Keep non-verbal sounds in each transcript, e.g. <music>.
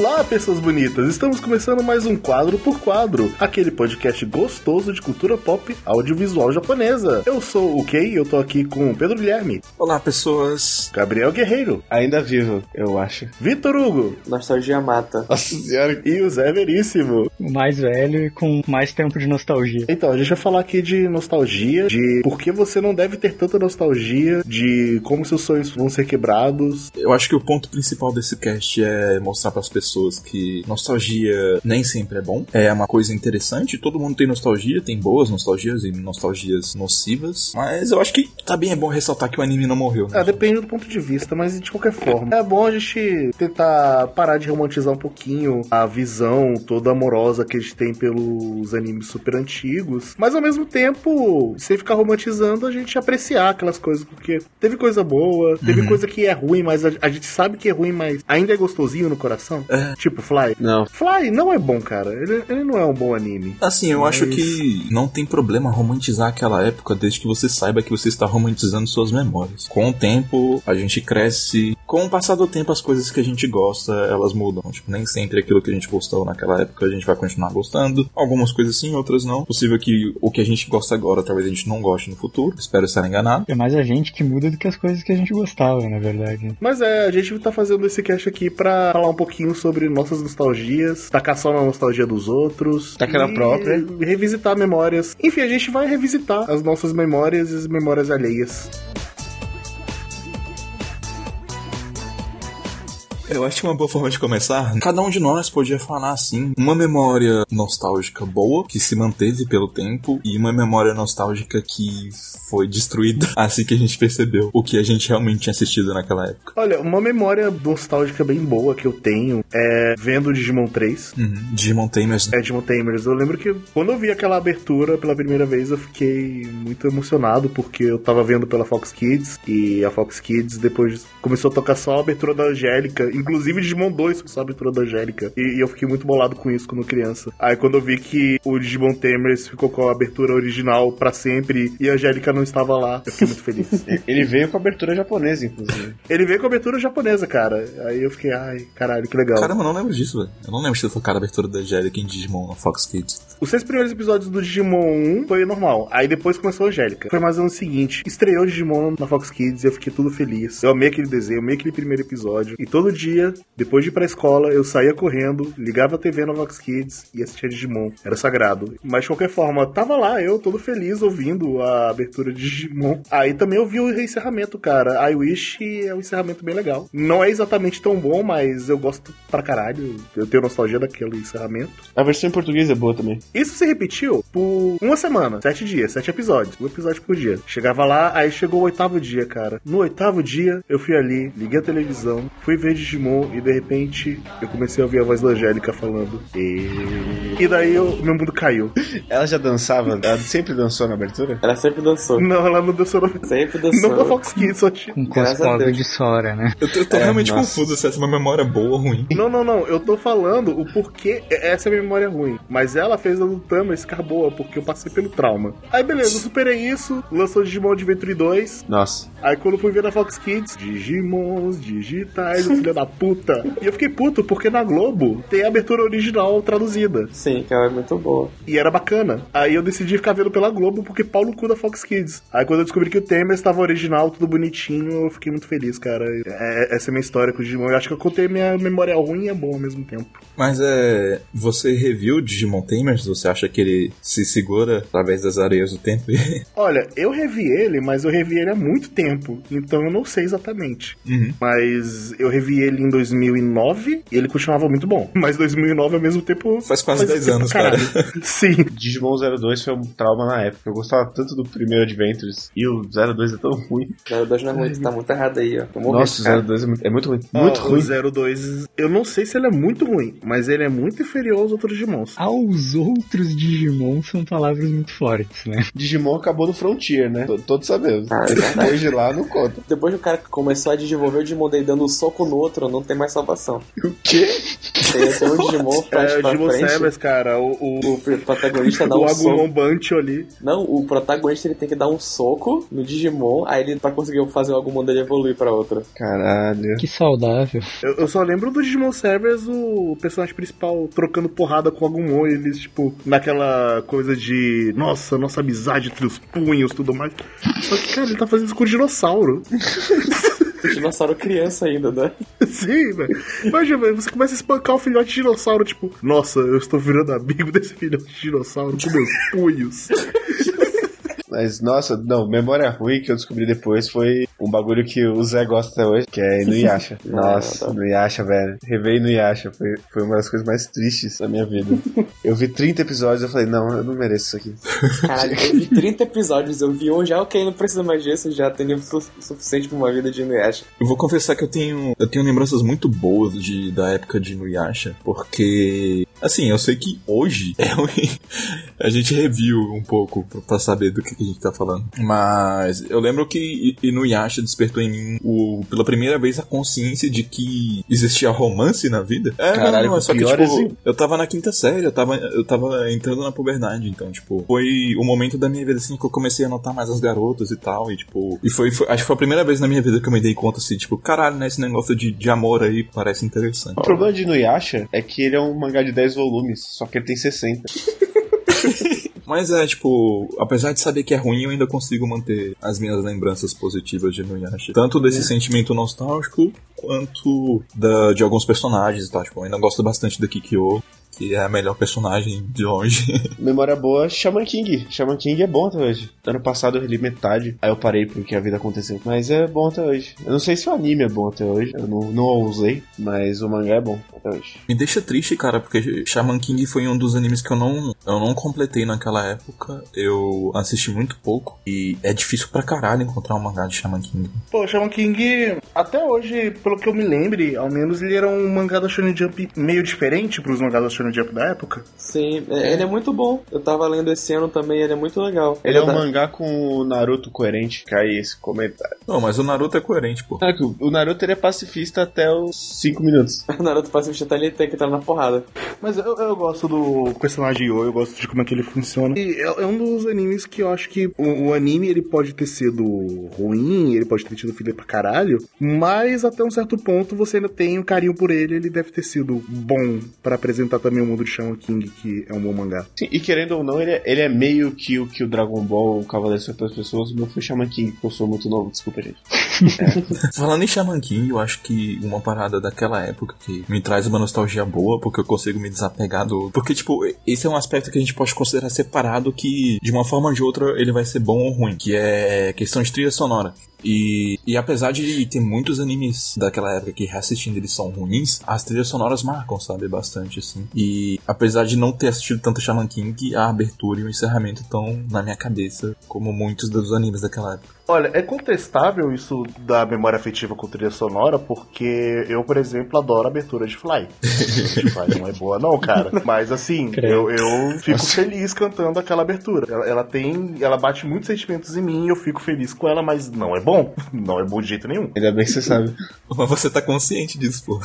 Olá, pessoas bonitas! Estamos começando mais um Quadro por Quadro, aquele podcast gostoso de cultura pop audiovisual japonesa. Eu sou o Kei e eu tô aqui com o Pedro Guilherme, Olá, pessoas. Gabriel Guerreiro, Ainda vivo, eu acho. Vitor Hugo Nostalgia mata. Nossa senhora. e o Zé Veríssimo. mais velho e com mais tempo de nostalgia. Então, a gente vai falar aqui de nostalgia, de por que você não deve ter tanta nostalgia, de como seus sonhos vão ser quebrados. Eu acho que o ponto principal desse cast é mostrar para as pessoas que nostalgia nem sempre é bom. É uma coisa interessante. Todo mundo tem nostalgia, tem boas nostalgias e nostalgias nocivas. Mas eu acho que também é bom ressaltar que o anime não morreu. Né? Ah, depende do ponto de vista, mas de qualquer forma. É bom a gente tentar parar de romantizar um pouquinho a visão toda amorosa que a gente tem pelos animes super antigos, mas ao mesmo tempo, sem ficar romantizando, a gente apreciar aquelas coisas, porque teve coisa boa, teve coisa que é ruim, mas a, a gente sabe que é ruim, mas ainda é gostosinho no coração. É. Tipo Fly. Não. Fly não é bom, cara. Ele, ele não é um bom anime. Assim, eu Mas- acho que não tem problema romantizar aquela época desde que você saiba que você está romantizando suas memórias. Com o tempo, a gente cresce. Com o passar do tempo, as coisas que a gente gosta, elas mudam. Tipo, nem sempre aquilo que a gente gostou naquela época a gente vai continuar gostando. Algumas coisas sim, outras não. Possível que o que a gente gosta agora, talvez a gente não goste no futuro. Espero estar enganado. É mais a gente que muda do que as coisas que a gente gostava, na verdade. Mas é, a gente tá fazendo esse cast aqui pra falar um pouquinho sobre nossas nostalgias, tacar só na nostalgia dos outros. Tacar na e própria. Revisitar memórias. Enfim, a gente vai revisitar as nossas memórias e as memórias alheias. Eu acho que uma boa forma de começar, cada um de nós podia falar assim, uma memória nostálgica boa, que se manteve pelo tempo, e uma memória nostálgica que foi destruída <laughs> assim que a gente percebeu o que a gente realmente tinha assistido naquela época. Olha, uma memória nostálgica bem boa que eu tenho é vendo Digimon 3. Uhum. Digimon Tamers. É, Digimon Tamers. Eu lembro que quando eu vi aquela abertura pela primeira vez, eu fiquei muito emocionado, porque eu tava vendo pela Fox Kids, e a Fox Kids depois começou a tocar só a abertura da Angélica, inclusive Digimon 2 só a abertura da Angélica, e, e eu fiquei muito bolado com isso quando criança. Aí quando eu vi que o Digimon Tamers ficou com a abertura original pra sempre, e a Angélica não estava lá, eu fiquei muito feliz. <laughs> Ele veio com abertura japonesa, inclusive. Ele veio com a abertura japonesa, cara. Aí eu fiquei, ai, caralho, que legal. Caramba, eu não lembro disso, velho. Eu não lembro de ter tocado a abertura da Angélica em Digimon na Fox Kids. Os seis primeiros episódios do Digimon 1 foi normal. Aí depois começou a Angélica. Foi mais ou menos o seguinte: estreou o Digimon na Fox Kids e eu fiquei tudo feliz. Eu amei aquele desenho, eu amei aquele primeiro episódio. E todo dia, depois de ir pra escola, eu saía correndo, ligava a TV na Fox Kids e assistia Digimon. Era sagrado. Mas de qualquer forma, tava lá eu todo feliz ouvindo a abertura de Digimon. Aí também eu vi o encerramento, cara. I Wish é um encerramento bem legal. Não é exatamente tão bom, mas eu gosto pra caralho. Eu tenho nostalgia daquele encerramento. A versão em português é boa também. Isso se repetiu por uma semana, sete dias, sete episódios, um episódio por dia. Chegava lá, aí chegou o oitavo dia, cara. No oitavo dia, eu fui ali, liguei a televisão, fui ver Digimon e de repente eu comecei a ouvir a voz da Angélica falando. E, e daí eu- meu mundo caiu. <laughs> Ela já dançava, ela sempre dançou na abertura? Ela sempre dançou. Não, ela não dançou. Não, Sempre <laughs> não dançou. da Fox Kids, só tinha. Com cosplay de Sora, né? Eu tô, eu tô É, realmente nossa. confuso se essa é uma memória boa ou ruim. Não, não, não. Eu tô falando o porquê. Essa é a memória ruim. Mas ela fez a do Tamers ficar boa, porque eu passei pelo trauma. Aí beleza, eu superei isso. Lançou Digimon Adventure 2. Nossa. Aí quando eu fui ver na Fox Kids, Digimons digitais, o filho da puta. E eu fiquei puto porque na Globo tem a abertura original traduzida. Sim, que ela é muito boa. E era bacana. Aí eu decidi ficar vendo pela Globo porque pau no cu da Fox Kids. Aí quando eu descobri que o Temer estava original, tudo bonitinho, eu fiquei muito feliz, cara. É- essa é a minha história com o Digimon. Eu acho que eu contei minha memória ruim e é bom ao mesmo tempo. Mas é. Você reviu Digimon Tamers? Você acha que ele se segura através das areias do tempo? <laughs> Olha, eu revi ele, mas eu revi ele há muito tempo. Então eu não sei exatamente. Uhum. Mas eu revi ele em 2009 e ele continuava muito bom. Mas 2009 ao mesmo tempo. Faz quase 10 tempo anos, pra cara. <laughs> Sim. Digimon 02 foi um trauma na época. Eu gostava tanto do primeiro Adventures e o 02 é tão ruim. 02 não é muito, tá muito errado aí, ó. Vamos Nossa, o 02 é muito, é muito ruim. Muito Ó, ruim. O 02, eu não sei se ele é muito ruim, mas ele é muito inferior aos outros Digimons. Aos outros Digimon são palavras muito fortes, né? Digimon acabou no Frontier, né? Todos sabemos. Ah, é. Depois de lá, não conta. Depois que o cara começou a desenvolver o Digimon dele dando um soco no outro, não tem mais salvação. O quê? Tem, tem um Digimon pra, <laughs> É, o pra Digimon frente. Cara, o, o, O protagonista dá <laughs> o um Agumon soco. Bunch ali. Não, o protagonista ele tem que dar um soco no Digimon, aí ele pra conseguir fazer o Agumon dele evoluir pra outra. Caralho. Que saudável. Eu, eu só lembro do Digimon Cerberus, o personagem principal trocando porrada com o Agumon, e eles, tipo, naquela coisa de, nossa, nossa amizade entre os punhos e tudo mais. Só que, cara, ele tá fazendo isso com o dinossauro. <laughs> Dinossauro criança ainda, né? <laughs> Sim, velho. Imagina, velho, você começa a espancar o filhote de dinossauro, tipo, nossa, eu estou virando amigo desse filhote de dinossauro com meus punhos. <laughs> Mas, nossa, não, memória ruim que eu descobri depois foi um bagulho que o Zé gosta até hoje, que é <laughs> Inuyasha. Nossa, tá. Inuyasha, velho. Rever Inuyasha foi, foi uma das coisas mais tristes da minha vida. <laughs> Eu vi 30 episódios e eu falei, não, eu não mereço isso aqui. Caralho, eu vi 30 episódios, eu vi um já, ok, não precisa mais disso, já tenho o su- suficiente pra uma vida de Inuyasha. Eu vou confessar que eu tenho, eu tenho lembranças muito boas de, da época de Inuyasha, porque, assim, eu sei que hoje <laughs> é ruim. A gente review um pouco pra- pra saber do que, que a gente tá falando. Mas eu lembro que Inuyasha despertou em mim o, pela primeira vez a consciência de que existia romance na vida. É, Caralho, não, não, é só que, tipo, assim. eu tava na quinta série, eu tava, eu tava entrando na puberdade, então, tipo, foi o momento da minha vida, assim, que eu comecei a notar mais as garotas e tal, e, tipo, e foi, foi- acho que foi a primeira vez na minha vida que eu me dei conta, assim, tipo, caralho, né, esse negócio de, de amor aí parece interessante. O problema de Inuyasha é que ele é um mangá de 10 volumes, só que ele tem 60. <laughs> Mas é, tipo, apesar de saber que é ruim, eu ainda consigo manter as minhas lembranças positivas de Inuyasha. Tanto desse sentimento nostálgico, quanto da, de alguns personagens e tal. Tipo, eu ainda gosto bastante da Kikyo, que é a melhor personagem de longe. <laughs> Memória boa, Shaman King. Shaman King é bom até hoje. Ano passado eu reli metade, aí eu parei porque a vida aconteceu. Mas é bom até hoje. Eu não sei se o anime é bom até hoje, eu não, não ousei, mas o mangá é bom até hoje. Me deixa triste, cara, porque Shaman King foi um dos animes que eu não, eu não completei naquela época. Eu assisti muito pouco. E é difícil pra caralho encontrar um mangá de Shaman King. Pô, Shaman King, até hoje, pelo que eu me lembre, ao menos ele era um mangá da Shonen Jump meio diferente pros mangás da Shonen Jump da época. Sim, é- ele é muito bom. Eu tava lendo esse ano também, ele é muito legal. Ele é um dá- mangá com o Naruto coerente, cai esse comentário. Não, mas o Naruto é coerente, pô. Que O Naruto ele é pacifista até os 5 minutos. <laughs> O Naruto pacifista tá ali tem que entrar na porrada. Mas eu, eu gosto do personagem Yo, eu gosto de como é que ele funciona. E é, é um dos animes que eu acho que o, o anime ele pode ter sido ruim, ele pode ter tido filha pra caralho, mas até um certo ponto você ainda tem um carinho por ele, ele deve ter sido bom pra apresentar também o mundo de Shaman King, que é um bom mangá. Sim, e querendo ou não, ele é, ele é meio que o que o Dragon Ball, o Cavaleiro foi para as pessoas, o meu foi Shaman King, porque eu sou muito novo, desculpa, gente. <laughs> Falando em Shaman King, eu acho que uma parada daquela época que me traz uma nostalgia boa, porque eu consigo me desapegar do. Porque, tipo, esse é um aspecto que a gente pode considerar separado que, de uma forma ou de outra, ele vai ser bom ou ruim, que é questão de trilha sonora. E, e apesar de ter muitos animes daquela época que reassistindo eles são ruins, as trilhas sonoras marcam, sabe? Bastante, assim. E apesar de não ter assistido tanto Shaman King, a abertura e o encerramento estão na minha cabeça, como muitos dos animes daquela época. Olha, é contestável isso da memória afetiva com trilha sonora, porque eu, por exemplo, adoro a abertura de Fly. de <laughs> Fly não é boa, não, cara. Mas assim, eu, eu fico feliz cantando aquela abertura. Ela, ela tem. Ela bate muitos sentimentos em mim e eu fico feliz com ela, mas não é bom. <laughs> Não é bom de jeito nenhum. Ainda bem que você sabe. <laughs> Mas você tá consciente disso, pô.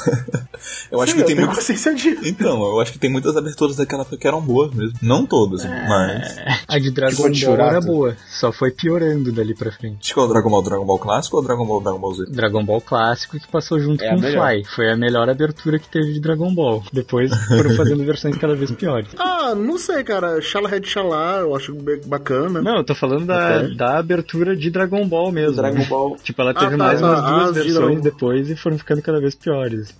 Eu acho Sim, que eu tem tenho muito. consciência disso. Então, eu acho que tem muitas aberturas daquela que eram boas mesmo. Não todas, mas. A de Dragon Ball era boa, só foi piorando dali pra frente. Acho que é o Dragon Ball Dragon Ball clássico ou o Dragon Ball Dragon Ball Z? Dragon Ball clássico que passou junto É com melhor. Fly. Foi a melhor abertura que teve de Dragon Ball. Depois foram <laughs> fazendo versões cada vez piores. Ah, não sei, cara. Shala Red Shala, eu acho bacana. Não, eu tô falando da, da abertura de Dragon Ball mesmo. Dragon Ball. <laughs> Tipo, ela teve Ah, tá, mais tá. umas Ah, duas as de versões Dragon- depois e foram ficando cada vez piores.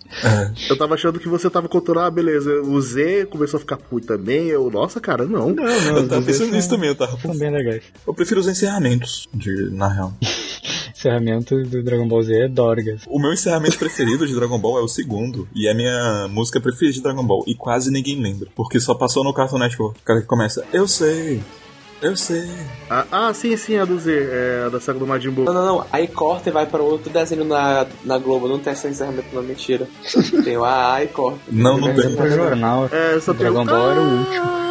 Eu tava achando que você tava contando, ah, beleza. O Z começou a ficar ruim também. Eu, nossa, cara, não. Não, não, Eu tava pensando nisso também, eu tava São bem legais. Eu prefiro os encerramentos, de, na real. <laughs> Encerramento do Dragon Ball Z é Dorgas. O meu encerramento preferido de Dragon Ball é o segundo. E é a minha música preferida de Dragon Ball. E quase ninguém lembra. Porque só passou no Cartoon Network. O cara que começa, eu sei. Eu sei. Ah, ah, sim, sim, a do Z, é a da saga do Majin Buu. Não, não, não. Aí corta e vai pra outro desenho na, na Globo. Não tem esse encerramento, não, mentira. <laughs> Tem o AA e corta. Não, não tem. Pro jornal. É, só tem Dragon o- Ball era o último.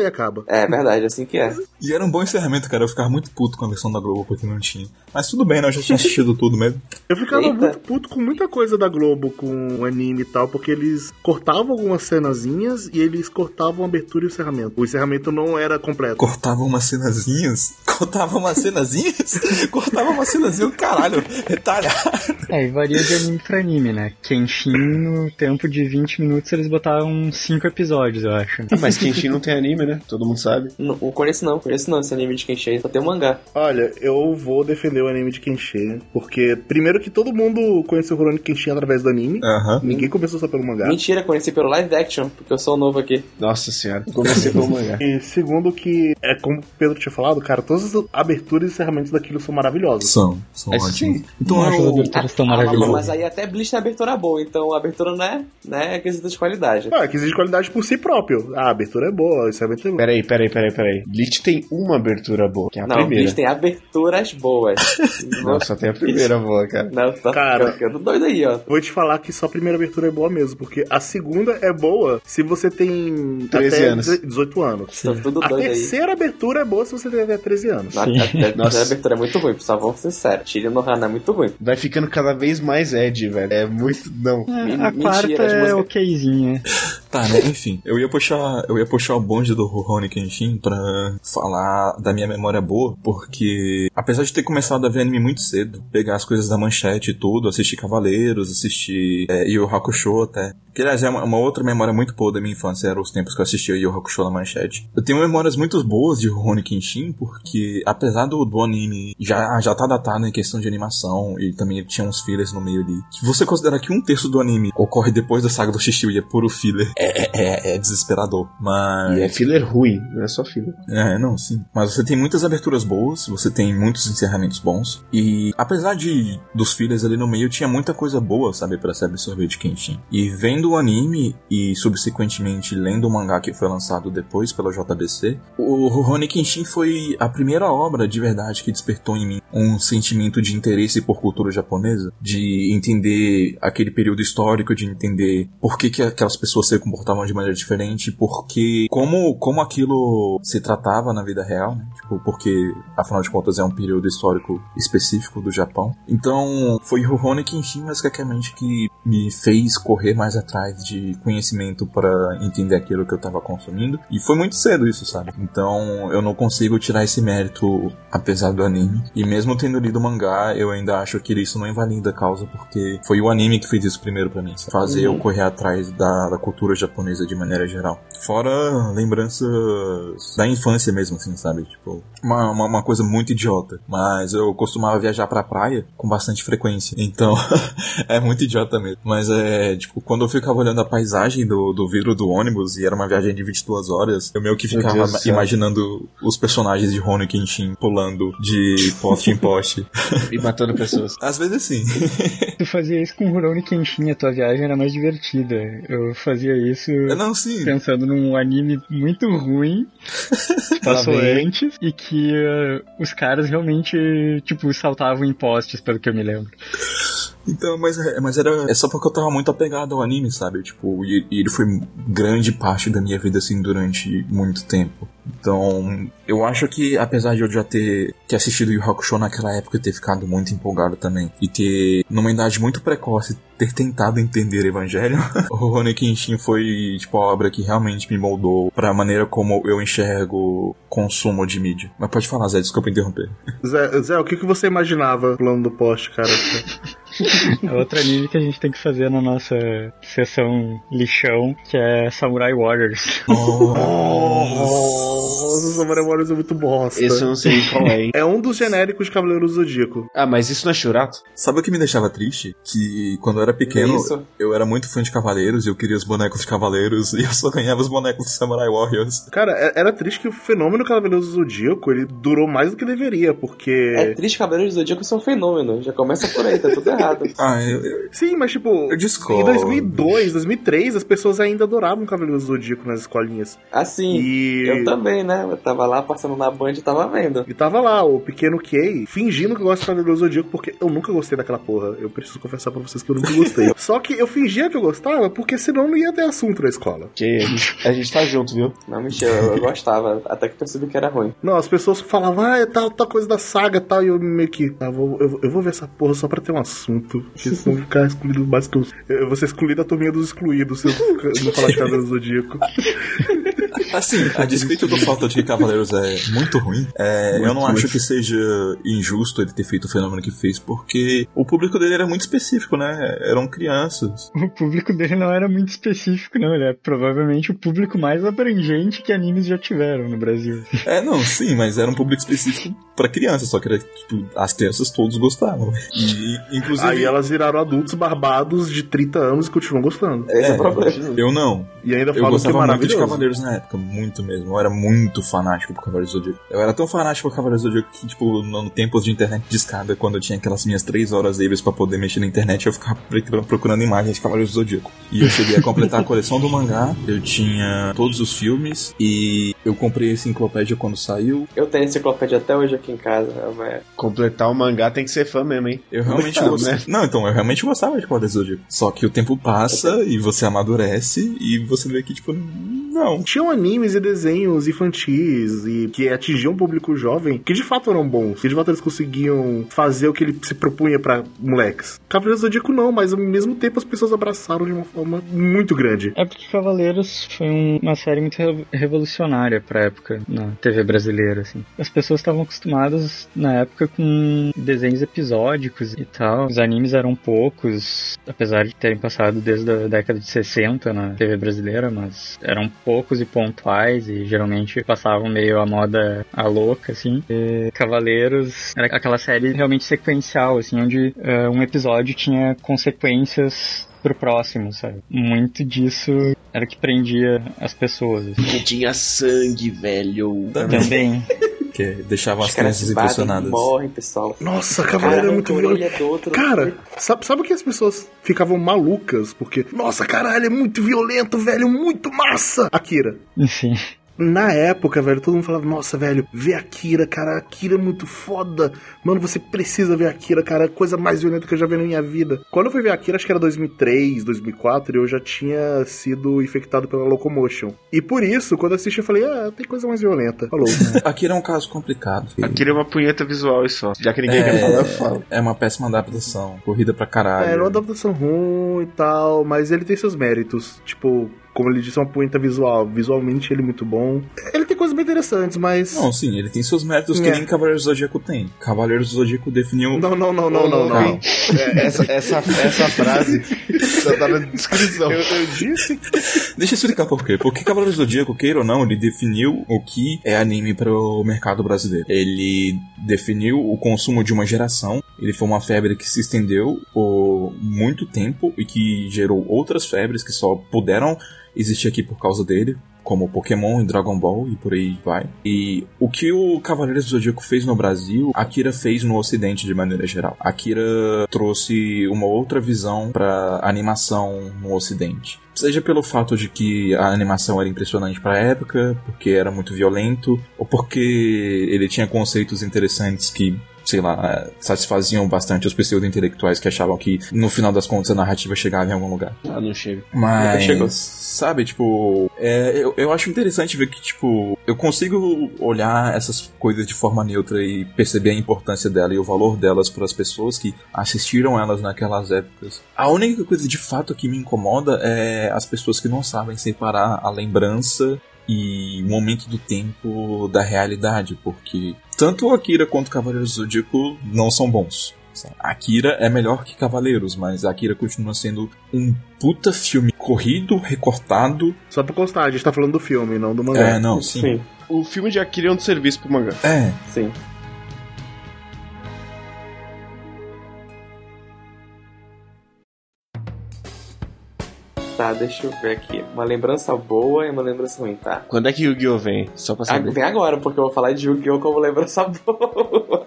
Ah, aí acaba. É verdade, assim que é. E era um bom encerramento, cara. Eu ficava muito puto com a versão da Globo porque não tinha. Mas tudo bem, né? Eu já tinha assistido tudo mesmo. Eu ficava Eita. muito puto com muita coisa da Globo, com o anime e tal, porque eles cortavam algumas cenazinhas e eles cortavam a abertura e o encerramento. O encerramento não era completo. Cortava umas cenazinhas. <laughs> Cortava umas cenazinhas? <laughs> Cortava umas cenazinhas, caralho. Retalhado. É, e varia de anime pra anime, né? Kenshin, no tempo de 20 minutos, eles botavam 5 episódios, eu acho. Mas Kenshin não tem anime, né? Todo mundo sabe. Não, não conheço não, conheço não esse anime de Kenshin, só tem o mangá. Olha, eu vou defender o anime de Kenshin, porque primeiro que todo mundo conheceu o Rurouni Kenshin através do anime. Ninguém começou só pelo mangá. Mentira, conheci pelo live action, porque eu sou novo aqui. Nossa senhora. Comecei pelo mangá. <laughs> E segundo que, é como o Pedro tinha falado, cara, todas as aberturas e encerramentos daquilo são maravilhosos. São, são É ótimos. Então acho as aberturas tão Ah, mas- maravilhosas. mas aí até Bleach tem abertura boa, então a abertura não é, não é quesito de qualidade. Ah, que exige qualidade por si próprio. A abertura é boa, o encerramento bom. Peraí, peraí, peraí, peraí. Bleach tem uma abertura boa, que é a não, primeira. Bleach tem aberturas boas. <laughs> Não, só tem a primeira boa, cara. Não, tá Cara. ficando doido aí, ó. Vou te falar que só a primeira abertura é boa mesmo, porque a segunda é boa se você tem 13 até anos. 18 anos. Estão tudo A doido aí. terceira abertura é boa se você tem até 13 anos. A, a, a, Nossa. a abertura é muito ruim, pessoal, vamos ser sérios. Chile no Hana é muito ruim. Vai ficando cada vez mais Ed, velho. É muito. Não. É, a mentira, quarta é músicas- okzinha. <laughs> Tá, né? Enfim, eu ia puxar, eu ia puxar o bonde do Rurouni Kenshin pra falar da minha memória boa, porque apesar de ter começado a ver anime muito cedo, pegar as coisas da manchete e tudo, assistir Cavaleiros, assistir é, Yu Hakusho até. Que aliás é uma, uma outra memória muito boa da minha infância, eram os tempos que eu assistia Yu Hakusho na manchete. Eu tenho memórias muito boas de Rurouni Kenshin, porque apesar do, do anime já, já tá datado em questão de animação, e também tinha uns fillers no meio ali, se você considerar que um terço do anime ocorre depois da saga do Shishio e é puro filler, é, é, é, é desesperador. Mas. E é filler ruim, não é só filler. É, não, sim. Mas você tem muitas aberturas boas, você tem muitos encerramentos bons. E apesar de dos fillers ali no meio, tinha muita coisa boa, sabe, pra se absorver de Kenshin. E vendo o anime e subsequentemente lendo o mangá que foi lançado depois pela JBC, o Rurouni Kenshin foi a primeira obra de verdade que despertou em mim um sentimento de interesse por cultura japonesa, de entender aquele período histórico, de entender por que, que aquelas pessoas se comportavam de maneira diferente, porque como, como aquilo se tratava na vida real, né? Tipo, porque afinal de contas é um período histórico específico do Japão. Então foi Rurouni Kenshin, mas que me fez correr mais atrás de conhecimento para entender aquilo que eu tava consumindo. E foi muito cedo isso, sabe? Então eu não consigo tirar esse mérito apesar do anime. E mesmo tendo lido o mangá, eu ainda acho que isso não invalida a causa, porque foi o anime que fez isso primeiro pra mim. sabe? Fazer eu correr atrás da, da cultura japonesa de maneira geral. Fora lembranças da infância mesmo, assim, sabe? Tipo, uma, uma, uma coisa muito idiota. Mas eu costumava viajar pra praia com bastante frequência. Então, <laughs> é muito idiota mesmo. Mas é, tipo, quando eu ficava olhando a paisagem do, do vidro do ônibus e era uma viagem de 22 horas, eu meio que ficava imaginando os personagens de Rony Kenshin pulando de poste em poste. <laughs> E matando pessoas. Às vezes sim. <laughs> Tu fazia isso com o Rurouni Kenshin, a tua viagem era mais divertida. Eu fazia isso Não, sim. pensando num anime muito ruim <laughs> passou antes e que eh, os caras realmente, tipo, saltavam em postes, pelo que eu me lembro. Então, mas, é- mas era é só porque eu tava muito apegado ao anime, sabe? Tipo, e, e ele foi grande parte da minha vida, assim, durante muito tempo. Então, eu acho que, apesar de eu já ter, ter assistido Yu Yu Hakusho naquela época e ter ficado muito empolgado também, e ter, numa idade muito precoce, ter tentado entender Evangelho, <laughs> o Rurouni Kenshin foi, tipo, a obra que realmente me moldou pra maneira como eu enxergo consumo de mídia. Mas pode falar, Zé, desculpa interromper. Zé, Zé, o que, que você imaginava pulando do poste, cara? <laughs> <laughs> É outro anime que a gente tem que fazer na nossa sessão lixão, que é Samurai Warriors. Nossa, Samurai Warriors é muito bosta. Esse eu não sei qual é, hein? É um dos genéricos de Cavaleiros do Zodíaco. Ah, mas isso não é Shurato? Sabe o que me deixava triste? Que quando eu era pequeno, Isso. eu era muito fã de Cavaleiros, eu queria os bonecos de Cavaleiros <laughs> e eu só ganhava os bonecos de Samurai Warriors. Cara, é- era triste que o fenômeno Cavaleiros do Zodíaco, ele durou mais do que deveria, porque... É triste que Cavaleiros do Zodíaco são um fenômeno. Já começa por aí, tá tudo errado. <laughs> errado. Ah, eu, eu, Sim, mas tipo, eu em discordo. 2002, 2003, as pessoas ainda adoravam Cavaleiros do Zodíaco nas escolinhas. Assim, E... eu também, né? Eu tava lá passando na Band e tava vendo. E tava lá, o pequeno Kay, fingindo que gosta de Cavaleiros do Zodíaco, porque eu nunca gostei daquela porra. Eu preciso confessar pra vocês que eu nunca gostei. <laughs> Só que eu fingia que eu gostava, porque senão não ia ter assunto na escola. Que a gente, a gente tá junto, viu? Não, mentira, eu, eu gostava. Até que percebi que era ruim. Não, as pessoas falavam, ah, é tal, tal coisa da saga e tal, e eu meio que, ah, vou, eu, eu vou ver essa porra só pra ter um assunto, porque senão ficar excluído mais que eu. Eu vou ser excluído da turminha dos excluídos se eu <laughs> não falar de Cavaleiros do Zodíaco. Assim, a despeito do fato de que Cavaleiros é muito ruim, é, eu não acho que seja injusto ele ter feito o fenômeno que fez, porque o público dele era muito específico, né? Eram crianças. O público dele não era muito específico, não. Ele é provavelmente o público mais abrangente que animes já tiveram no Brasil. É, não, sim, mas era um público específico pra crianças, só que era, tipo, as crianças todos gostavam. E, inclusive, Aí elas viraram adultos barbados de 30 anos e continuam gostando. É, É. eu não. E ainda Eu que é gostava muito de. Cavaleiros na época, muito mesmo. Eu era muito fanático por Cavaleiros do Zodíaco. Eu era tão fanático por Cavaleiros do Zodíaco que, tipo, no, tempos de internet de escada, quando eu tinha aquelas minhas três horas livres pra poder mexer na internet, eu ficava procurando, imagens de Cavaleiros do Zodíaco. E eu cheguei a completar a coleção do mangá, eu tinha todos os filmes, e eu comprei essa enciclopédia quando saiu. Eu tenho enciclopédia até hoje aqui em casa. mas- Completar o mangá tem que ser fã mesmo, hein? Eu realmente Coitado, gostava. né? Não, então, eu realmente gostava de Cavaleiros do Zodíaco. Só que o tempo passa e você amadurece e você vê que, tipo, não. Tinham animes e desenhos infantis e que atingiam um público jovem que de fato eram bons, que de fato eles conseguiam fazer o que ele se propunha pra moleques. Cavaleiros do Zodíaco não, mas ao mesmo tempo as pessoas abraçaram de uma forma muito grande. É porque Cavaleiros foi um- uma série muito re- revolucionária pra época na TV brasileira, assim. As pessoas estavam acostumadas na época com desenhos episódicos e tal. Os animes eram poucos, apesar de terem passado desde a década de 60 na TV brasileira, mas eram poucos e pontuais e geralmente passavam meio a moda a louca, assim. E Cavaleiros era aquela série realmente sequencial, assim, onde eh, um episódio tinha consequências pro próximo, sabe? Muito disso era o que prendia as pessoas. assim. Que tinha sangue, velho. Também. <laughs> Que deixava as crianças impressionadas. morrem, pessoal. Nossa, Cavaleiro é muito violento. Cara, sabe, sabe o que as pessoas ficavam malucas? Porque, nossa, caralho, é muito violento, velho, muito massa! Akira. Enfim. Na época, velho, todo mundo falava, nossa, velho, vê Akira, cara, Akira é muito foda. Mano, você precisa ver Akira, cara, é a coisa mais violenta que eu já vi na minha vida. Quando eu fui ver Akira, acho que era 2003, 2004, eu já tinha sido infectado pela Locomotion. E por isso, quando eu assisti, eu falei, ah, tem coisa mais violenta. Falou. <laughs> Aqui é um caso complicado. Aquilo é uma punheta visual e só. Já que ninguém quer falar, eu falo. É uma péssima adaptação. Corrida pra caralho. É, era uma adaptação ruim e tal, mas ele tem seus méritos. Tipo, como ele disse, é uma punheta visual. Visualmente ele é muito bom. Ele tem coisas bem interessantes, mas. Não, sim, ele tem seus méritos que É. nem Cavaleiros do Zodíaco tem. Cavaleiros do Zodíaco definiu. Não, não, não, não, não, não. É, essa, essa, essa frase já tá na descrição. Eu, eu disse que. Deixa eu explicar por quê. Porque Cavaleiros do Zodíaco, queira ou não, ele definiu o que é anime pro mercado brasileiro. Ele definiu o consumo de uma geração. Ele foi uma febre que se estendeu por muito tempo e que gerou outras febres que só puderam existir aqui por causa dele. Como Pokémon e Dragon Ball e por aí vai. E o que o Cavaleiros do Zodíaco fez no Brasil, Akira fez no Ocidente de maneira geral. Akira trouxe uma outra visão pra animação no Ocidente. Seja pelo fato de que a animação era impressionante pra época, porque era muito violento, ou porque ele tinha conceitos interessantes que sei lá, satisfaziam bastante os pseudo-intelectuais que achavam que no final das contas a narrativa chegava em algum lugar. Ah, não chega. Mas, chegou. sabe, tipo, é, eu, eu acho interessante ver que, tipo, eu consigo olhar essas coisas de forma neutra e perceber a importância dela e o valor delas para as pessoas que assistiram elas naquelas épocas. A única coisa de fato que me incomoda é as pessoas que não sabem separar a lembrança e o momento do tempo da realidade, porque tanto o Akira quanto o Cavaleiros do Zodíaco não são bons. Akira é melhor que Cavaleiros, mas Akira continua sendo um puta filme corrido, recortado. Só pra constar, a gente tá falando do filme, não do mangá. É, não, sim. Sim, O filme de Akira é um serviço pro mangá. É, sim. Tá, deixa eu ver aqui. Uma lembrança boa e uma lembrança ruim, tá? Quando é que Yu-Gi-Oh! vem? Só pra Ah, saber. vem agora, porque eu vou falar de Yu-Gi-Oh! como lembrança <laughs> boa.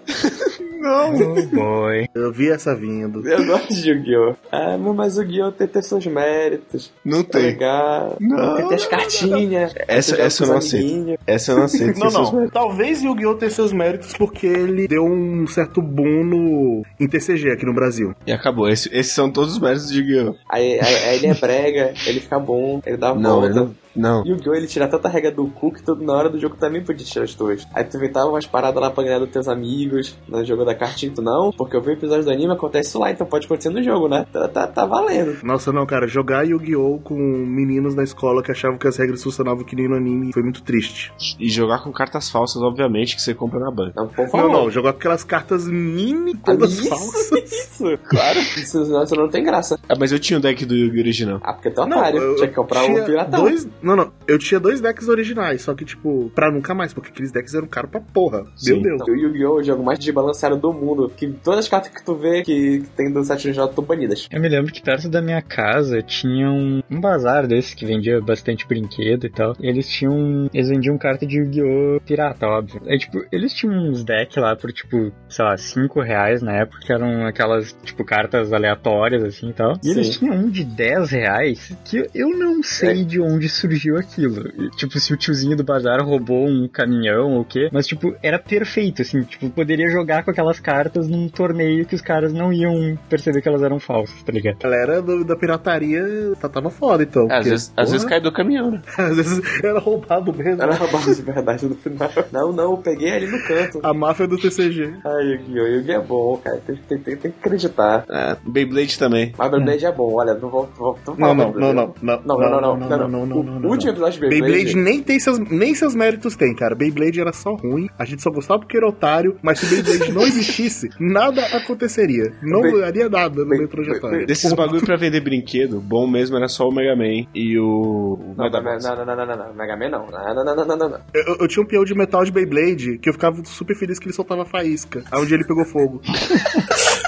Oh boy. Eu vi essa vindo. Eu gosto de Yu-Gi-Oh! Ah, mas- mas o Yu-Gi-Oh! tem, tem seus méritos. Não Tá tem. legal. Não, Tem, tem as cartinhas. Essa- essa eu não aceito. Essa eu não aceito. Não, não. Talvez Yu-Gi-Oh! tenha seus méritos porque ele deu um certo boom no, em TCG aqui no Brasil. E acabou. Esse- esses são todos os méritos de Yu-Gi-Oh! Aí, aí- aí ele é brega, ele fica bom, ele dá a Não, volta. ele não. Não. Yu-Gi-Oh! ele tira tanta regra do cu que tudo na hora do jogo também podia tirar as tuas. Aí tu inventava umas paradas lá pra ganhar dos teus amigos no jogo da cartinha, tu não, porque eu vi o episódio do anime, acontece isso lá, então pode acontecer no jogo, né? Tá, tá, tá valendo. Nossa, não, cara, jogar Yu-Gi-Oh! com meninos na escola que achavam que as regras funcionavam que nem no anime foi muito triste. E jogar com cartas falsas, obviamente, que você compra na banca. Não, por Não, favor. não, jogar com aquelas cartas mini, todas isso, falsas. <laughs> Isso, claro. Isso, não, isso não tem graça. Ah, mas eu tinha o deck do Yu-Gi original. Ah, porque tu é Não, otário. eu Tinha que comprar tinha um piratão. Dois, não, não, eu tinha dois decks originais, só que, tipo, pra nunca mais, porque aqueles decks eram caros pra porra. Sim. Meu Deus. O Yu-Gi-Oh! é o jogo mais desbalanceado do mundo. Que todas as cartas que tu vê que, que tem do set original estão banidas. Eu me lembro que perto da minha casa tinha um, um bazar desse que vendia bastante brinquedo e tal. E eles tinham. Eles vendiam carta de Yu-Gi-Oh! pirata, óbvio. Aí, tipo, eles tinham uns decks lá por, tipo, sei lá, 5 reais na época, que eram aquelas, tipo, cartas aleatórias, assim e tal. E eles Sim. tinham um de 10 reais que eu não sei É. de onde surgiu aquilo. E, Tipo, se o tiozinho do bazar roubou um caminhão ou o quê. Mas, tipo, era perfeito, assim. Tipo, poderia jogar com aquelas cartas num torneio que os caras não iam perceber que elas eram falsas, tá ligado? A galera do- da pirataria tá- tava foda, então. É, às porque, vezes, às vezes cai do caminhão, né? às vezes era roubado mesmo. Era roubado de verdade no final. Não, não, eu peguei ali no canto. A máfia do TCG. Ai, Yu-Gi-Oh! Yu-Gi-Oh! é bom, cara. Tem, tem, tem, tem que acreditar. É, Beyblade também. Mas Beyblade é bom, olha, não vou, vou, vou Não, falar não, do não, Beyblade. não, não, Não, não, não, não, não, não. não, O não, último não. Episódio de Beyblade. Beyblade nem tem seus, nem seus méritos tem, cara. Beyblade era só ruim, a gente só gostava porque era otário, mas se Beyblade não existisse, <laughs> nada aconteceria. Não Bey- daria nada no Bey- meu trajetório. Bey- Desses bagulho pra vender brinquedo, bom mesmo era só o Mega Man e o. o Não, não, não, não, não, não, não, Mega Man não. Não, não, não, não, não, não. Eu, eu tinha um peão de metal de Beyblade que eu ficava super feliz que ele soltava faísca. Aí um dia ele pegou fogo. <laughs>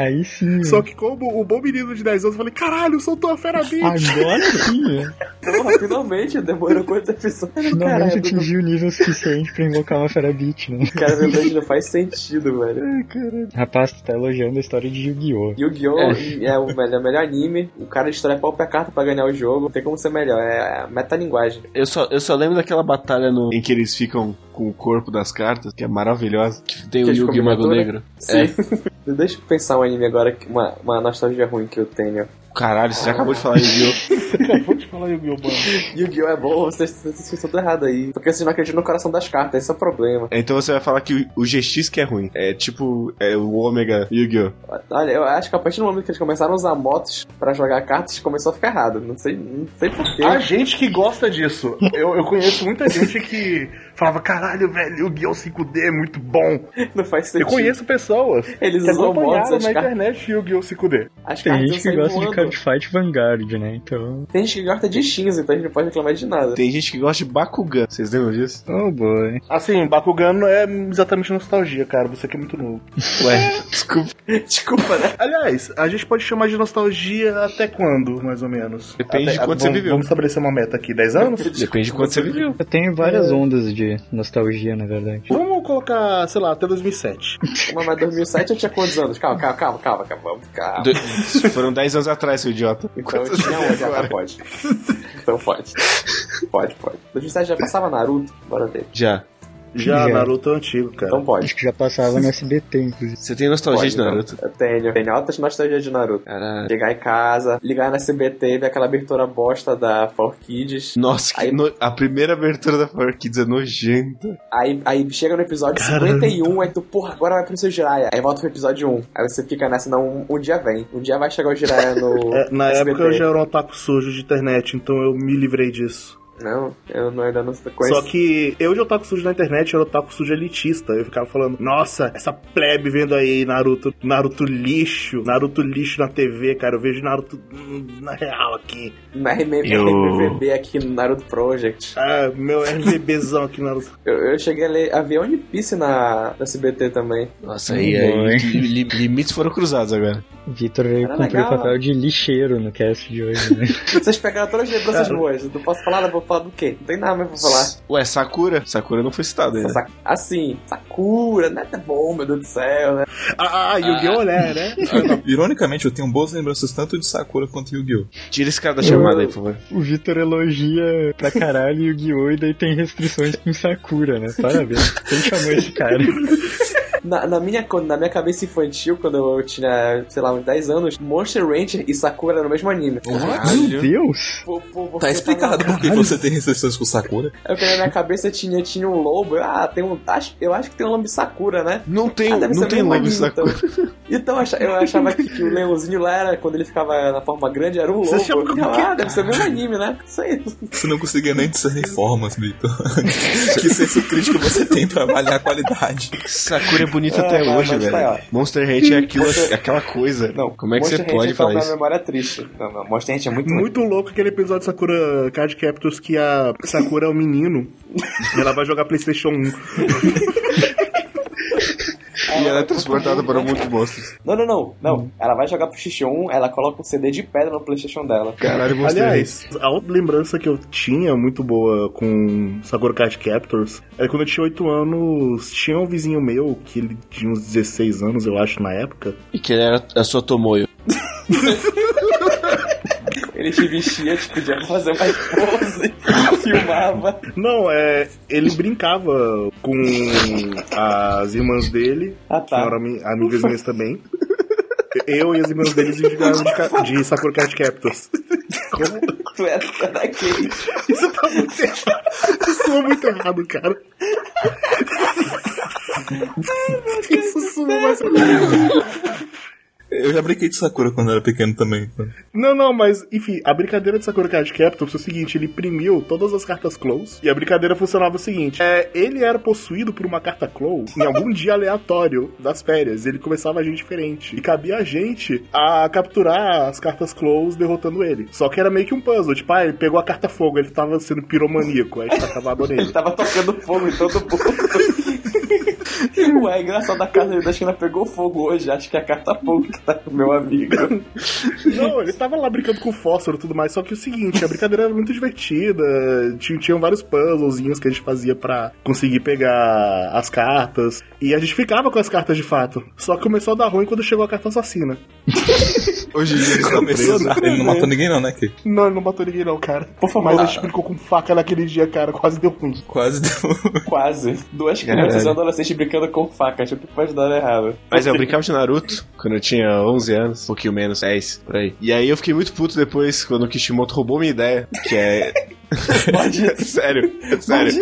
Aí sim. Só que como o bom menino de 10 anos, eu falei, caralho, soltou a fera beat. Agora sim, né? Porra, finalmente, demorou quantos episódios, Finalmente caralho. atingi o nível suficiente pra invocar uma Fera Beat, né? Cara, Beyblade não faz sentido, velho. Rapaz, tu tá elogiando a história de Yu-Gi-Oh! Yu-Gi-Oh! É. o melhor, melhor anime. O cara destrói pau pra carta pra ganhar o jogo. Não tem como ser melhor. É metalinguagem. Eu só, eu só lembro daquela batalha no, em que eles ficam com o corpo das cartas, que é maravilhosa. Que tem Que o de Yugi Mago? Negro. Sim. <laughs> Deixa eu pensar um anime agora, uma, uma nostalgia ruim que eu tenho. Caralho, você já acabou de falar Yu-Gi-Oh! <laughs> Acabou de falar Yu-Gi-Oh, mano. Yu-Gi-Oh! é bom, vocês, vocês, estão tudo errado aí. Porque vocês não acreditam no coração das cartas, esse é o problema. Então você vai falar que o, o GX que é ruim. É tipo é o Ômega Yu-Gi-Oh! Olha, eu acho que a partir do momento que eles começaram a usar motos pra jogar cartas, começou a ficar errado. Não sei, não sei porquê. A gente que gosta disso. Eu, eu conheço muita gente que falava, caralho, velho, Yu-Gi-Oh! 5D é muito bom. Não faz sentido. Eu conheço pessoas Eles que usam motos, na internet Yu-Gi-Oh! 5D. As Tem gente que gosta de Cardfight Vanguard, né? Então. Tem gente que gosta de Shins, então a gente não pode reclamar de nada. Tem gente que gosta de Bakugan. Vocês lembram disso? Oh boy. Assim, Bakugan não é exatamente nostalgia, cara. Você que é muito novo. <laughs> Ué, desculpa. <laughs> Desculpa, né? Aliás, a gente pode chamar de nostalgia até quando, mais ou menos? Depende Até- de quanto você viveu. Vamos estabelecer uma meta aqui, 10 anos? Depende de quanto você viveu. Eu tenho várias ondas de nostalgia, na verdade. Vamos colocar, sei lá, até 2007. <laughs> Mas, mas 2007 eu tinha quantos anos? Calma, calma, calma, calma, calma. vamos, calma. Do- <laughs> Foram 10 anos atrás, seu idiota. Então eu tinha onde? Ah, pode. Então pode. Pode, pode. 2007 já passava Naruto? Bora ver. Já. Já, Já. Naruto é antigo, cara. Então pode. Acho que já passava no SBT, inclusive. Você tem nostalgia Pode, de Naruto? então. Eu tenho. Tenho altas nostalgias de Naruto. Caralho. Chegar em casa, ligar na CBT, ver aquela abertura bosta da 4Kids. Nossa, que Aí- no- a primeira abertura da Power Kids é nojenta. Aí, aí chega no episódio 51, aí tu, porra, agora vai pro seu Jiraiya. Aí volta pro episódio 1. Aí você fica nessa, não, um, um dia vem. Um dia vai chegar o Jiraiya no. <laughs> É, na SBT. época eu já era um otaku sujo de internet, então eu me livrei disso. Não, eu não, ainda não conheço. Só que eu de otaku sujo na internet era otaku sujo elitista. Eu ficava falando, nossa, essa plebe vendo aí Naruto, Naruto lixo, Naruto lixo na TV, cara. Eu vejo Naruto hum, na real aqui. Na RM- Eu- RMVB aqui no Naruto Project. Ah, meu RVBzão aqui Naruto. Eu, eu cheguei a, ler, a ver One Piece na, na CBT também. Nossa, aí, aí li- limites foram cruzados agora. Vitor veio Era cumprir o papel de lixeiro no cast de hoje, né? <laughs> Vocês pegaram todas as lembranças boas. Não posso falar, não vou falar do quê? Não tem nada mais pra falar. Ué, Sakura? Sakura não foi citado ainda. Sa- Assim, Sakura, nada bom, meu Deus do céu, né? Ah, ah Yu-Gi-Oh! né? <laughs> né? Ironicamente, eu tenho boas lembranças tanto de Sakura quanto Yu-Gi-Oh! Tira esse cara da chamada aí, por favor. O Vitor elogia pra caralho Yu-Gi-Oh! e daí tem restrições com Sakura, né? Parabéns. Quem chamou esse cara? <laughs> Na, na minha, na minha cabeça infantil, quando eu tinha, sei lá, uns 10 anos, Monster Rancher e Sakura eram o mesmo anime. Meu Deus! Pô, pô, porque Tá explicado tava- por que você tem restrições com Sakura. É porque na minha cabeça tinha, tinha um lobo. Ah, tem um. Acho, eu acho que tem um lobo Sakura, né? Não tem, Ah, não tem anime, Sakura. Então, <laughs> então eu acha- eu achava que, que o leãozinho lá era, quando ele ficava na forma grande, era um Você lobo. como ficava, que é? ah, deve ser o mesmo anime, né? Isso aí. Você não conseguia nem discernir formas, Vitor. <laughs> que senso crítico você tem pra avaliar a qualidade? Sakura é bonita Ah, até hoje, tá, velho. ó. Monster Hate é aquilo, aquela coisa. Não, Como é que você Monster pode Rancher tá falar isso? memória triste. Não, não, Monster Rancher é muito. Muito louco aquele episódio de Sakura Card Captors que a Sakura é o menino e <laughs> ela vai jogar PlayStation 1. <laughs> Ela é transportada para o mundo de monstros. Não, não, não. Não. Ela vai jogar pro X1, ela coloca um CD de pedra no Playstation dela. Caralho, Monster Hate. Aliás, a outra lembrança que eu tinha muito boa com Sakura Card Captors era quando eu tinha 8 anos, tinha um vizinho meu que ele tinha uns 16 anos, eu acho, na época. E que ele era a sua Tomoyo. <laughs> Ele te vestia, te pedia pra fazer uma pose, <laughs> filmava. Não, é. Ele brincava com as irmãs dele, Ah, que tá. eram ami- amigas minhas também. Eu e as irmãs deles jogavam de, de Sakura Card Captors. Como? Tu era, era aquele. Isso tá muito errado. Isso soa muito errado, cara. Isso soa mais. Eu já brinquei de Sakura quando era pequeno também. então. Não, não, mas enfim, a brincadeira de Sakura Card Captors foi o seguinte: ele imprimiu todas as cartas close e a brincadeira funcionava o seguinte: é, ele era possuído por uma carta close em algum <laughs> dia aleatório das férias. Ele começava a agir diferente e cabia a gente a capturar as cartas close derrotando ele. Só que era meio que um puzzle: tipo, ah, ele pegou a carta fogo, ele tava sendo piromaníaco, aí a gente <laughs> Ele nele. tava tocando fogo em todo mundo. <laughs> Ué, é engraçado, a casa da China pegou fogo hoje. Acho que é a carta fogo que tá com meu amigo. Não, ele tava lá brincando com fósforo e tudo mais, só que o seguinte, a brincadeira era muito divertida, tinha, tinham vários puzzlezinhos que a gente fazia pra conseguir pegar as cartas, e a gente ficava com as cartas de fato. Só que começou a dar ruim quando chegou a carta assassina. <laughs> Hoje em dia ele tá preso. né? Ele não matou ninguém não, né, que Não, ele não matou ninguém não, cara. Por favor. Mas a gente brincou com faca naquele dia, cara, quase deu ruim. Quase deu... Quase. Duas crianças e um adolescente brincando com faca. Acho que pode dar errado. Mas eu brincava de Naruto quando eu tinha 11 anos, um pouquinho menos, 10, por aí. E aí eu fiquei muito puto depois quando o Kishimoto roubou minha ideia, que é... <laughs> <laughs> sério, sério.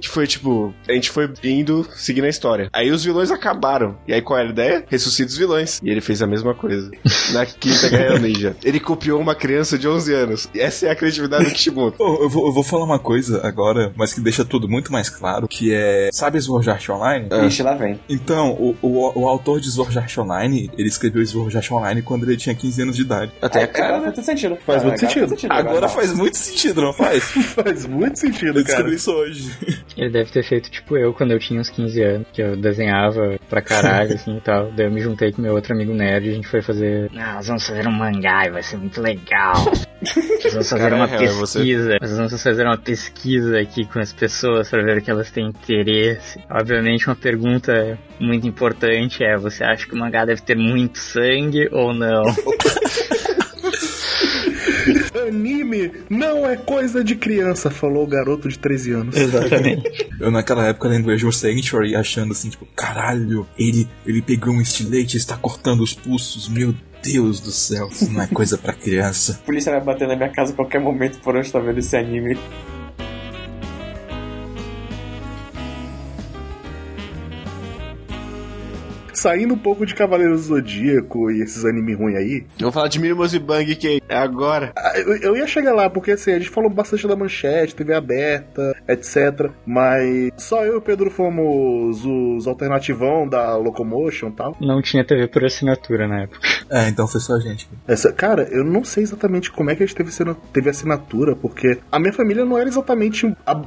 Que foi tipo, a gente foi indo seguindo a história. Aí os vilões acabaram. E aí qual era a ideia? Ressuscita os vilões. E ele fez a mesma coisa. Na quinta <laughs> Guerra Ninja. Ele copiou uma criança de 11 anos. E essa é a criatividade do Kishimoto. <laughs> Pô, eu, vou, eu vou falar uma coisa agora, mas que deixa tudo muito mais claro, que é... Sabe Sword Art Online? Ixi, lá vem. Então, o, o, o autor de Sword Art Online, ele escreveu Sword Art Online quando ele tinha 15 anos de idade. Até Agora cara. faz muito sentido. Faz muito sentido. Agora faz muito sentido, não faz? <laughs> Faz muito sentido, Eu cara. descobri isso hoje. Ele deve ter feito tipo eu quando eu tinha uns 15 anos, que eu desenhava pra caralho, assim e tal. Daí eu me juntei com meu outro amigo nerd e a gente foi fazer. Ah, nós vamos fazer um mangá e vai ser muito legal. <laughs> Nós vamos fazer Cara, uma é, você- pesquisa. Nós vamos fazer uma pesquisa aqui com as pessoas pra ver o que elas têm interesse. Obviamente, uma pergunta muito importante é: você acha que o mangá deve ter muito sangue ou não? <laughs> <laughs> Anime não é coisa de criança, falou o garoto de 13 anos. Exatamente. Eu naquela época lembrei de um Sanctuary achando assim, tipo, caralho, ele, ele pegou um estilete e está cortando os pulsos, meu Deus do céu, isso não é coisa pra criança. A polícia vai bater na minha casa a qualquer momento por onde tá vendo esse anime. Saindo um pouco de Cavaleiros do Zodíaco e esses anime ruins aí, Eu vou falar de Minimus e Bang, que é agora. Ah, Eu, eu ia chegar lá, porque assim, a gente falou bastante da manchete, TV aberta, etc. Mas só eu e o Pedro fomos os alternativão da Locomotion e tal. Não tinha TV por assinatura na época. É, então foi só a gente. Essa, cara, eu não sei exatamente como é que a gente teve, teve assinatura, porque a minha família não era exatamente a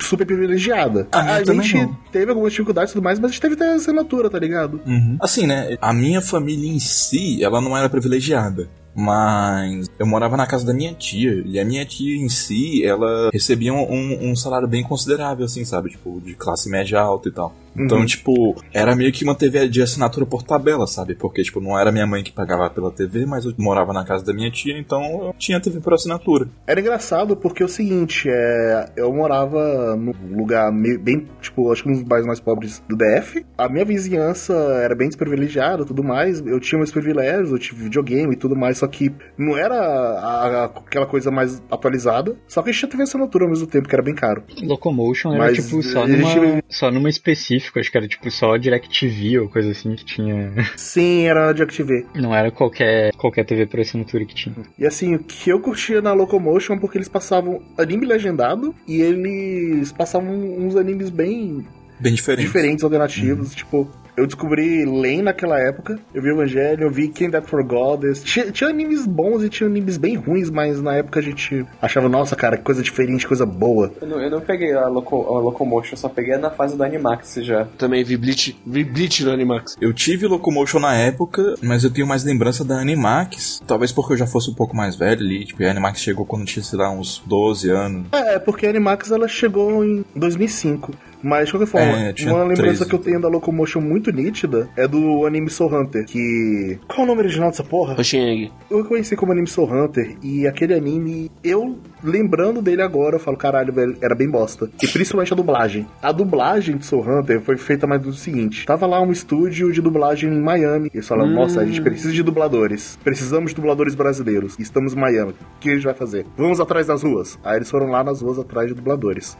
super privilegiada. A a gente não. teve algumas dificuldades e tudo mais, mas a gente teve até assinatura, tá ligado? Uhum. Assim, né? A minha família em si, ela não era privilegiada. Mas eu morava na casa da minha tia. E a minha tia em si, ela recebia um, um salário bem considerável, assim, sabe? Tipo, de classe média alta e tal. Então, Uhum. tipo, era meio que uma TV de assinatura por tabela, sabe? Porque, tipo, não era minha mãe que pagava pela TV, mas eu morava na casa da minha tia, então eu tinha TV por assinatura. Era engraçado porque é o seguinte, é, eu morava num lugar meio, bem, tipo, acho que um dos bairros mais pobres do DF. A minha vizinhança era bem desprivilegiada e tudo mais. Eu tinha meus privilégios, eu tive videogame e tudo mais, só que não era a- a- aquela coisa mais atualizada. Só que a gente tinha TV assinatura ao mesmo tempo, que era bem caro. Locomotion era Mas tipo só a gente- numa, só numa específica, acho que era tipo só DirecTV ou coisa assim que tinha. <laughs> Sim, era de TV. Não era qualquer, qualquer TV por assinatura que tinha. E assim, o que eu curtia na Locomotion é porque eles passavam anime legendado e eles passavam uns animes bem Bem diferente. diferentes, alternativos. Tipo, eu descobri Len naquela época, eu vi Evangelho, eu vi King That For Goddess. Tinha, tinha animes bons e tinha animes bem ruins, mas na época a gente achava, nossa, cara, que coisa diferente, coisa boa. Eu não, eu não peguei a, loco, a Locomotion, só peguei na fase do Animax já. Também vi Bleach, vi Bleach no Animax. Eu tive Locomotion na época, mas eu tenho mais lembrança da Animax. Talvez porque eu já fosse um pouco mais velho ali. Tipo, a Animax chegou quando tinha, sei lá, uns 12 anos. É, porque a Animax ela chegou em 2005. Mas, de qualquer forma, É, uma lembrança 13. que eu tenho da Locomotion muito nítida é do anime Soul Hunter, que... Qual é o nome original dessa porra? Hoshieng. Eu conheci como anime Soul Hunter e aquele anime, eu lembrando dele agora, eu falo, caralho, velho, era bem bosta. E principalmente a dublagem. A dublagem de Soul Hunter foi feita mais do seguinte: tava lá um estúdio de dublagem em Miami. E eles falaram, nossa, a gente precisa de dubladores. Precisamos de dubladores brasileiros. Estamos em Miami. O que a gente vai fazer? Vamos atrás das ruas. Aí eles foram lá nas ruas atrás de dubladores.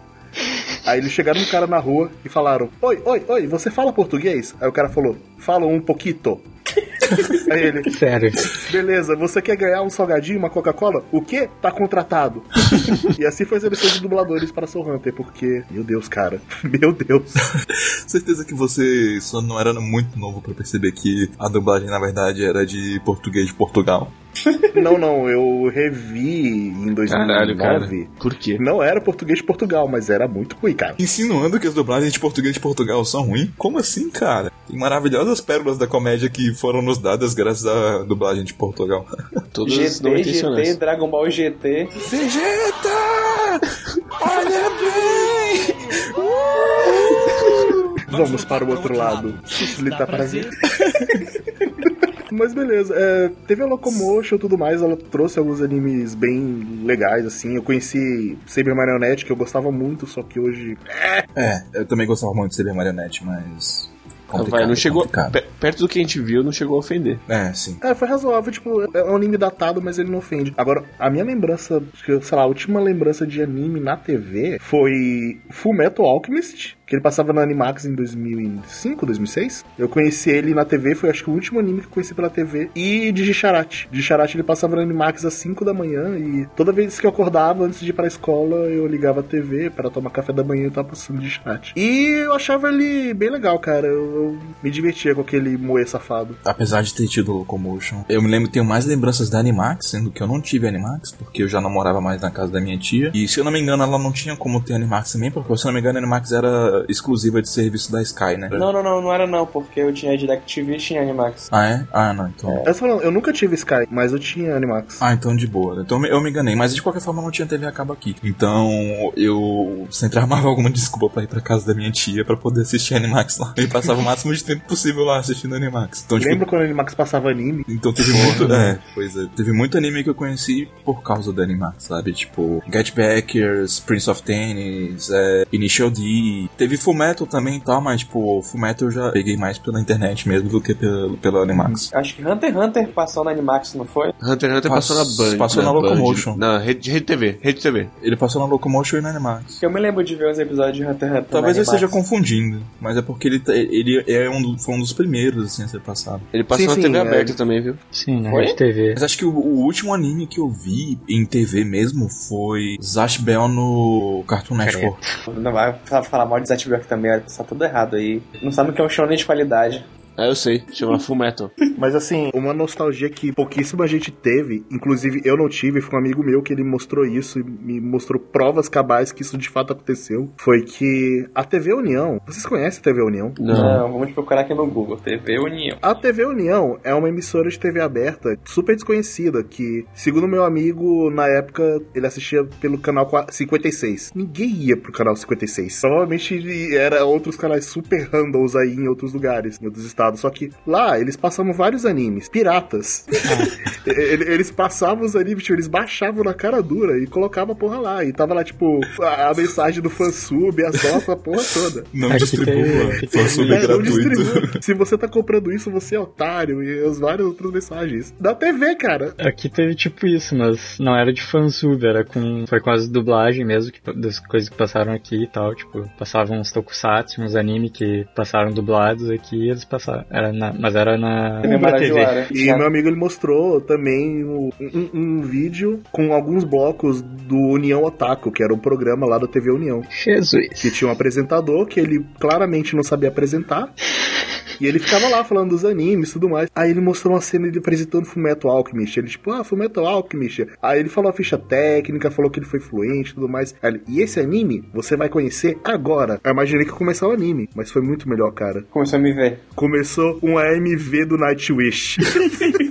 Aí eles chegaram um cara na rua e falaram: Oi, oi, oi, você fala português? Aí o cara falou: Fala um pouquito. <laughs> Aí ele, Sério. beleza, você quer ganhar um salgadinho, uma Coca-Cola? O quê? Tá contratado. <laughs> e assim foi a seleção de dubladores para Soul Hunter, porque, meu Deus, cara, <laughs> meu Deus. Certeza que você só não era muito novo pra perceber que a dublagem, na verdade, era de português de Portugal. <laughs> Não, não, eu revi em 2009. Caralho, cara. Por quê? Não era português de Portugal, mas era muito ruim, cara. Insinuando que as dublagens de português de Portugal são ruins? Como assim, cara? Tem maravilhosas pérolas da comédia que foram nos dadas graças à dublagem de Portugal. <laughs> Todas não GT, GT. Dragon Ball GT. Vegeta! Olha bem! Vamos para o outro lado. Facilitar prazer. <laughs> Mas beleza, é, teve a Locomotion e tudo mais, ela trouxe alguns animes bem legais, assim. Eu conheci Saber Marionette, que eu gostava muito, só que hoje. É, eu também gostava muito de Saber Marionette, mas. Complicado, Vai, não chegou. Perto do que a gente viu, não chegou a ofender. É, sim. É, foi razoável, tipo, é um anime datado, mas ele não ofende. Agora, a minha lembrança, sei lá, a última lembrança de anime na TV foi Full Metal Alchemist, que ele passava na Animax em 2005, 2006. Eu conheci ele na TV, foi acho que o último anime que eu conheci pela TV. E de Jicharate. De Jicharate ele passava na Animax às 5 da manhã e toda vez que eu acordava antes de ir pra escola, eu ligava a TV para tomar café da manhã e tava passando de Jicharate. E eu achava ele bem legal, cara. Eu, eu me divertia com aquele moe safado. Apesar de ter tido Locomotion, eu me lembro, tenho mais lembranças da Animax, sendo que eu não tive Animax, porque eu já não morava mais na casa da minha tia. E se eu não me engano, ela não tinha como ter Animax também, porque se eu não me engano, Animax era exclusiva de serviço da Sky, né? Não, não, não, não era não, porque eu tinha DirecTV e tinha Animax. Ah, é? Ah, não, então. Eu tô falando, eu nunca tive Sky, mas eu tinha Animax. Ah, então de boa. Então eu me enganei, mas de qualquer forma não tinha TV a cabo aqui. Então eu sempre <laughs> armava alguma desculpa pra ir pra casa da minha tia pra poder assistir Animax lá. E passava o máximo de tempo possível lá assistindo Animax. Então, tipo, Lembra quando a Animax passava anime? Então teve muito. É, pois é. Teve muito anime que eu conheci por causa do Animax, sabe? Tipo, Get Backers, Prince of Tennis, é, Initial D. Teve Fullmetal também e tal, mas, tipo, Fullmetal eu já peguei mais pela internet mesmo do que pela, pela Animax. Acho que Hunter x Hunter passou na Animax, não foi? Hunter x Hunter Pass- passou na Band. passou na Band. Locomotion. Na Rede, Rede TV. Rede TV. Ele passou na Locomotion e na Animax. Eu me lembro de ver os episódios de Hunter x Hunter Talvez na eu esteja confundindo, mas é porque ele, ele é um, foi um dos primeiros, assim, a ser passado. Ele passou Sim, na sim, TV é. aberta também, viu? Sim, na Foi? Rede TV. Mas acho que o, o último anime que eu vi em TV mesmo foi Zash Bell no Cartoon Network. Não vai falar mal de Zatibioc também, tá tudo errado aí. Não sabe o que é um shonen de qualidade. Ah, eu sei. Chama Full Metal. <laughs> Mas assim, uma nostalgia que pouquíssima gente teve, inclusive eu não tive, foi um amigo meu que ele mostrou isso e me mostrou provas cabais que isso de fato aconteceu. Foi que a TV União, vocês conhecem a TV União? Não, vamos procurar aqui no Google. TV União. A TV União é uma emissora de TV aberta super desconhecida que, segundo meu amigo, na época ele assistia pelo canal 56. Ninguém ia pro canal 56. Provavelmente era outros canais super randoms aí em outros lugares, em outros estados. Só que lá eles passavam vários animes, piratas. <laughs> Ele- eles passavam os animes, tipo, eles baixavam na cara dura e colocavam a porra lá. E tava lá, tipo, a, a mensagem do fansub, as notas, a porra toda. Não Aqui distribua. tem- Fansub É, não gratuito. distribua. Se você tá comprando isso, você é otário e as várias outras mensagens. Da TV, cara. Aqui teve tipo isso, mas não era de fansub, era com. Foi com as dublagens mesmo, que, das coisas que passaram aqui e tal. Tipo, passavam uns tokusatsu, uns anime que passaram dublados aqui, eles passaram. Era na, mas era na, TV na TV. E meu amigo ele mostrou também um, um- um vídeo com alguns blocos do União Otaku, que era um programa lá da TV União. Jesus. Que tinha um apresentador que ele claramente não sabia apresentar. <laughs> E ele ficava lá falando dos animes e tudo mais. Aí ele mostrou uma cena dele apresentando Fullmetal Alchemist. Ele, tipo, ah, Fullmetal Alchemist. Aí ele falou a ficha técnica, falou que ele foi fluente e tudo mais. Aí ele, e esse anime você vai conhecer agora. Eu imaginei que ia começar o anime, mas foi muito melhor, cara. Começou a me ver. Começou um AMV do Nightwish. <laughs>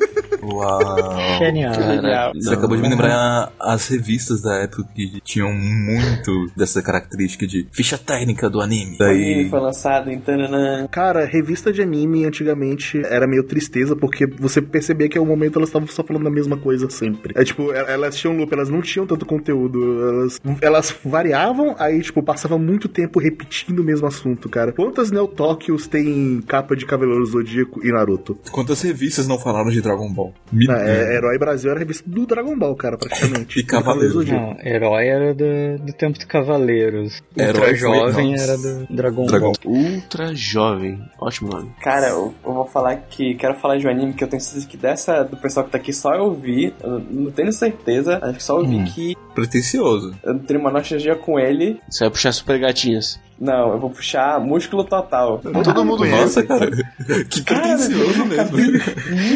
Uau. Genial. Você acabou de me lembrar as revistas da época que tinham muito dessa característica de ficha técnica do anime. O anime Daí. foi lançado em Tananã. Cara, revista de anime antigamente era meio tristeza, porque você percebia que ao momento elas estavam só falando a mesma coisa sempre. É tipo, el- elas tinham loop, elas não tinham tanto conteúdo. Elas, elas variavam, aí, tipo, passava muito tempo repetindo o mesmo assunto, cara. Quantas Neo Tóquios tem capa de Cavaleiro Zodíaco e Naruto? Quantas revistas não falaram de Dragon Ball? Me... Ah, é, Herói Brasil era a revista do Dragon Ball, cara, praticamente. <laughs> E Cavaleiro. Zodíaco. Não, herói era do, do tempo dos Cavaleiros. Herói Ultra jovem era do Dragon, Dragon Ball. Ultra jovem. Ótimo nome. Cara, eu, eu vou falar que quero falar de um anime que eu tenho certeza que dessa do pessoal que tá aqui só eu vi, eu não tenho certeza, acho que só eu vi Hum. que Pretencioso. eu tenho uma nostalgia com ele. Você vai puxar super gatinhas. Não, eu vou puxar Músculo Total. Todo mundo Nossa, cara. <laughs> Que pretencioso mesmo.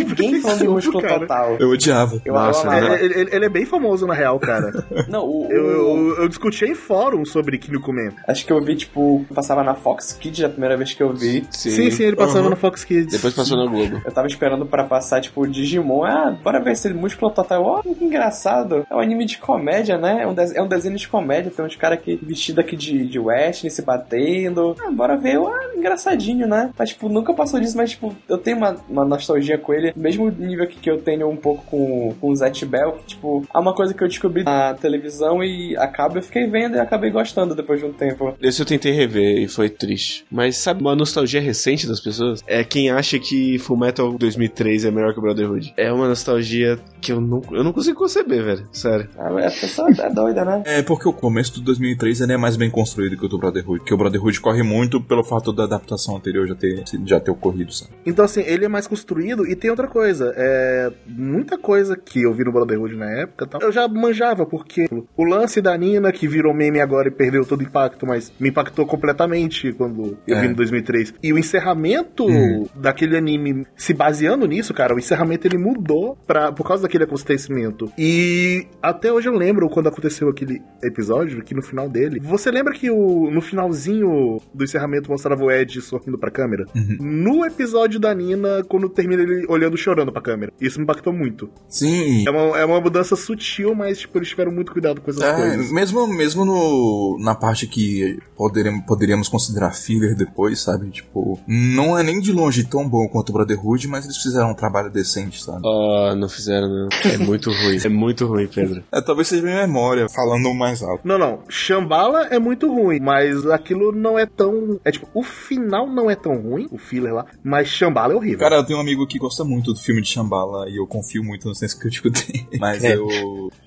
Ninguém falando de Músculo cara. Total. Eu odiava. Eu Nossa, amava. Ele, ele- ele é bem famoso, na real, cara. <laughs> Não, o, Eu, o- eu, eu discuti em fórum sobre Kinnikuman. acho que eu vi, tipo, passava na Fox Kids a primeira vez que eu vi. Sim, sim, ele passava Uhum. no Fox Kids. Depois passou na Globo. Eu tava esperando pra passar, tipo, Digimon. Ah, bora ver esse músculo total. Ó, que engraçado. É um anime de comédia, né? É um, de- é um desenho de comédia. Tem uns caras aqui vestidos aqui de, de western se batendo. Ah, bora ver. Ah, engraçadinho, né? Mas, tipo, nunca passou disso, mas, tipo, eu tenho uma, uma nostalgia com ele. Mesmo nível que, que eu tenho um pouco com, com o Zet Bell, que, tipo, é uma coisa que eu descobri na televisão e acaba, eu fiquei vendo e acabei gostando depois de um tempo. Esse eu tentei rever e foi triste. Mas sabe uma nostalgia recente das pessoas? É quem acha que Fullmetal 2003 é melhor que o Brotherhood. É uma nostalgia que eu não, eu não consigo conceber, velho. Sério. Ah, A pessoa é doida, né? É porque o começo do 2003 ele é mais bem construído que o do Brotherhood. Porque o Brotherhood corre muito pelo fato da adaptação anterior já ter, já ter ocorrido, sabe? Então, assim, ele é mais construído e tem outra coisa. É. Muita coisa que eu vi no Brotherhood na época tal, eu já manjava, porque o lance da Nina, que virou meme agora e perdeu todo o impacto, mas me impactou completamente quando eu É. vi no 2003. E o encerramento Hum. daquele anime, se baseando nisso, cara, o encerramento ele mudou pra, por causa daquele acontecimento. E até hoje eu lembro quando aconteceu aquele episódio, que no final dele. Você lembra que o, no finalzinho do encerramento mostrava o Ed sorrindo pra câmera? Uhum. No episódio da Nina, quando termina ele olhando chorando pra câmera. Isso me impactou muito. Sim. É uma, é uma mudança sutil, mas tipo, eles tiveram muito cuidado com essas É, coisas. mesmo, mesmo no, na parte que poderíamos, poderíamos considerar filler depois, sabe? Tipo, não é nem de longe tão bom quanto o Brotherhood, mas eles fizeram um trabalho decente, sabe? Ah, não fizeram, não. É muito ruim. É muito ruim, Pedro. É, talvez seja minha memória, falando mais alto. Não, não. Shambhala é muito ruim, mas aquilo não é tão. É tipo, o final não é tão ruim, o filler lá, mas Shambhala é horrível. Cara, eu tenho um amigo que gosta muito do filme de Shambhala e eu confio muito no senso crítico <laughs> dele. Mas É. eu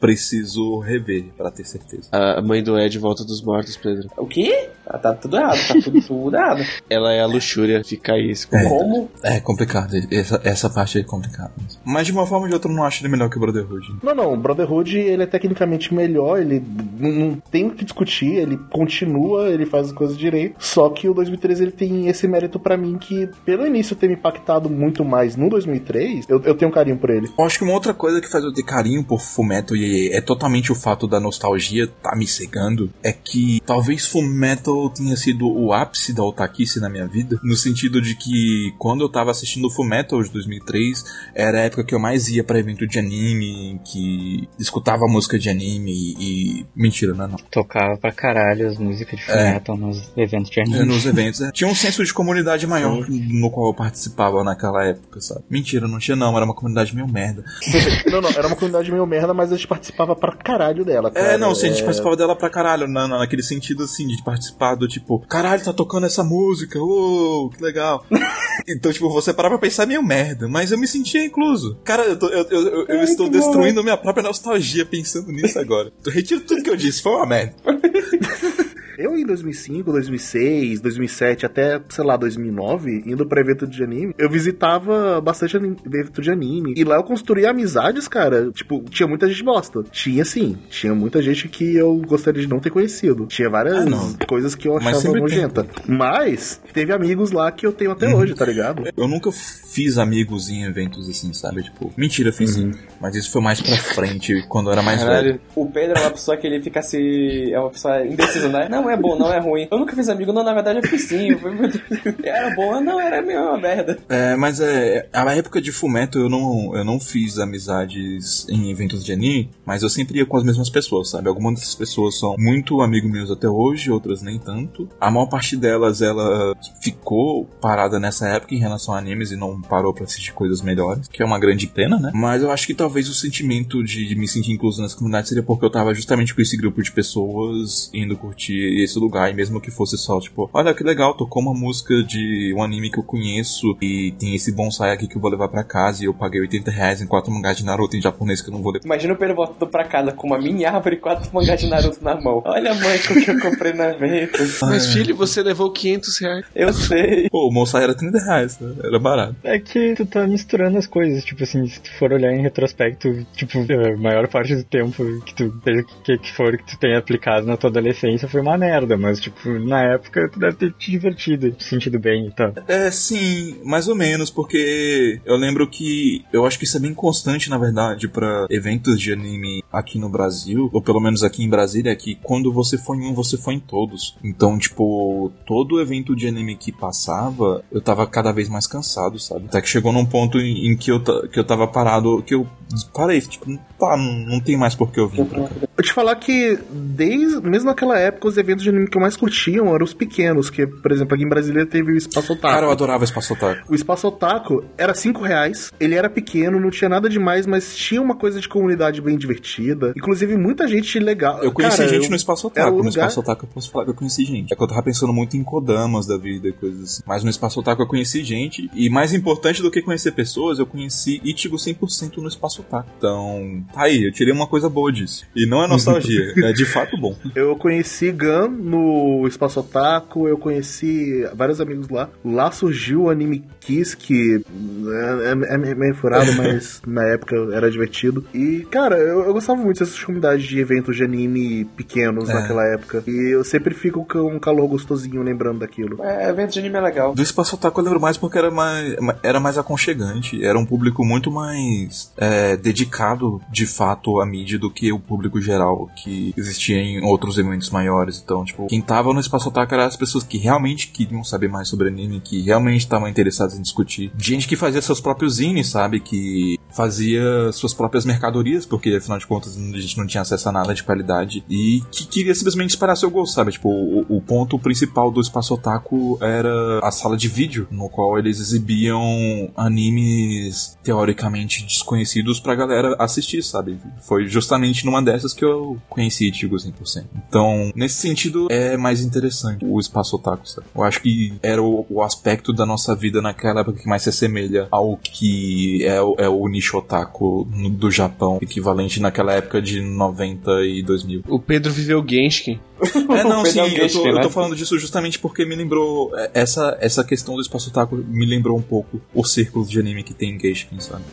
preciso rever pra ter certeza. A mãe do Ed volta dos mortos, Pedro. O quê? Tá, tá tudo errado, tá tudo, tudo errado. <laughs> Ela é a luxúria, fica esse É. Como? É complicado, essa, essa parte é complicada. Mas de uma forma ou de outra eu não acho ele melhor que o Brotherhood. Não, não, o Brotherhood ele é tecnicamente melhor, ele não, não tem o que discutir, ele continua, ele faz as coisas direito. Só que o 2003 ele tem esse mérito pra mim que, pelo início ter me impactado muito mais no 2003, eu, eu tenho um carinho por ele. Eu acho que uma outra coisa que faz eu ter carinho por Fullmetal e é totalmente o fato da nostalgia tá me cegando é que talvez Fullmetal tenha sido o ápice da otakice na minha vida, no sentido de que quando eu tava assistindo Fullmetal de 2003, era a época que eu mais ia pra evento de anime, que escutava música de anime e... Mentira, não é não. Tocava pra caralho as músicas de É. Fullmetal nos eventos de É, anime. nos eventos. é. Tinha um senso de comunidade maior no qual eu participava naquela época, sabe? Mentira, não tinha não, era uma comunidade meio merda. <laughs> não, não, era uma comunidade meio merda, mas a gente participava pra caralho dela. Cara. É, não, sim, a gente É, participava dela pra caralho, na, na- naquele sentido assim, de participar do tipo, caralho, tá tocando essa música, uou, que legal. <laughs> então, tipo, você parava pra pensar meio merda, mas eu me sentia incluso. Cara, eu, tô- eu- eu- eu- eu estou destruindo minha própria nostalgia pensando nisso agora. Eu retiro tudo que eu disse, foi uma merda. <laughs> Eu em 2005, 2006, 2007, até, sei lá, 2009, indo pra evento de anime, eu visitava bastante evento de anime. E lá eu construí amizades, cara. Tipo, tinha muita gente bosta. Tinha sim. Tinha muita gente que eu gostaria de não ter conhecido. Tinha várias Ah, coisas que eu Mas achava tem. nojenta. Mas teve amigos lá que eu tenho até hoje, tá ligado? Eu nunca fiz amigos em eventos assim, sabe? Tipo, mentira, fiz sim. Mas isso foi mais pra frente, quando eu era mais velho. Caralho. O Pedro é uma pessoa que ele fica se. É uma pessoa indecisa, né? Não é bom, não é ruim. Eu nunca fiz amigo, não, na verdade eu fiz sim. <laughs> Era bom, não, era meio uma merda. É, mas é. A época de Fumeto eu não, eu não fiz amizades em eventos de anime, mas eu sempre ia com as mesmas pessoas, sabe? Algumas dessas pessoas são muito amigos meus até hoje, outras nem tanto. A maior parte delas, ela ficou parada nessa época em relação a animes e não parou pra assistir coisas melhores, que é uma grande pena, né? Mas eu acho que talvez o sentimento de me sentir incluso nessa comunidade seria porque eu tava justamente com esse grupo de pessoas indo curtir esse lugar, e mesmo que fosse só, tipo, olha que legal, tocou uma música de um anime que eu conheço e tem esse bonsai aqui que eu vou levar pra casa e eu paguei 80 reais em quatro mangás de Naruto em japonês que eu não vou ler. Imagina o Pedro voltando pra casa com uma mini árvore e quatro mangás de Naruto na mão. Olha, mãe, o que eu comprei no evento. <laughs> Mas, filho, você levou 500 reais. Eu sei. Pô, o bonsai era 30 reais, né? Era barato. É que tu tá misturando as coisas, tipo assim, se tu for olhar em retrospecto, tipo, a maior parte do tempo que tu, seja o que, que for que tu tenha aplicado na tua adolescência foi uma merda, mas tipo, na época tu deve ter te divertido, te sentido bem e tal. É, sim, mais ou menos, porque eu lembro que eu acho que isso é bem constante, na verdade, pra eventos de anime aqui no Brasil, ou pelo menos aqui em Brasília, é que quando você foi em um, você foi em todos. Então, tipo, todo evento de anime que passava, eu tava cada vez mais cansado, sabe? Até que chegou num ponto em, que, eu que eu tava parado, que eu parei, tipo, tá, não, não tem mais por que eu vir pra cá. Eu te falar que, desde, mesmo naquela época, os eventos de anime que eu mais curtiam eram os pequenos, que, por exemplo, aqui em Brasília teve o Espaço Otaku. Cara, eu adorava Espaço Otaku. O Espaço Otaku era 5 reais, ele era pequeno, não tinha nada demais, mas tinha uma coisa de comunidade bem divertida. Inclusive, muita gente legal. Eu conheci Cara, gente eu- no Espaço o Otaku. No lugar- Espaço Otaku eu posso falar que eu conheci gente. É que eu tava pensando muito em Kodamas da vida e coisas assim. Mas no Espaço Otaku eu conheci gente. E mais importante do que conhecer pessoas, eu conheci Ichigo 100% no Espaço Otaku. Então, tá aí, eu tirei uma coisa boa disso. E não é nostalgia, <laughs> é de fato bom. Eu conheci Gun no Espaço Otaku, eu conheci vários amigos lá. Lá surgiu o Anime Kiss, que é, é- é meio furado, <laughs> mas na época era divertido. E, cara, eu, eu gostava muito dessas comunidades de eventos de anime pequenos É. naquela época. E eu sempre fico com um calor gostosinho lembrando daquilo. É, evento de anime é legal. Do Espaço Otaku eu lembro mais porque era mais, era mais aconchegante. Era um público muito mais é, dedicado, de fato, à mídia do que o público geral que existia em outros eventos maiores. Então, tipo, quem tava no Espaço Otaku eram as pessoas que realmente queriam saber mais sobre anime, que realmente estavam interessadas em discutir. Gente que fazia seus próprios zines, sabe? Que fazia suas próprias mercadorias, porque afinal de contas a gente não tinha acesso a nada de qualidade. E que queria simplesmente espalhar seu gosto, sabe? Tipo, o, o ponto principal do Espaço Otaku era a sala de vídeo, no qual eles exibiam animes teoricamente desconhecidos pra galera assistir, sabe? Foi justamente numa dessas que eu eu conheci Ichigo 100%. Então, nesse sentido, é mais interessante o espaço otaku, sabe? Eu acho que era o, o aspecto da nossa vida naquela época que mais se assemelha ao que é, o- é o nicho otaku no- do Japão, equivalente naquela época de 90 e 2000. O Pedro viveu Genshin. É, <laughs> não, sim, um eu tô, eu né? tô falando disso justamente porque me lembrou. é, Essa, essa questão do espaço otaku me lembrou um pouco o círculo de anime que tem em Geishin, sabe?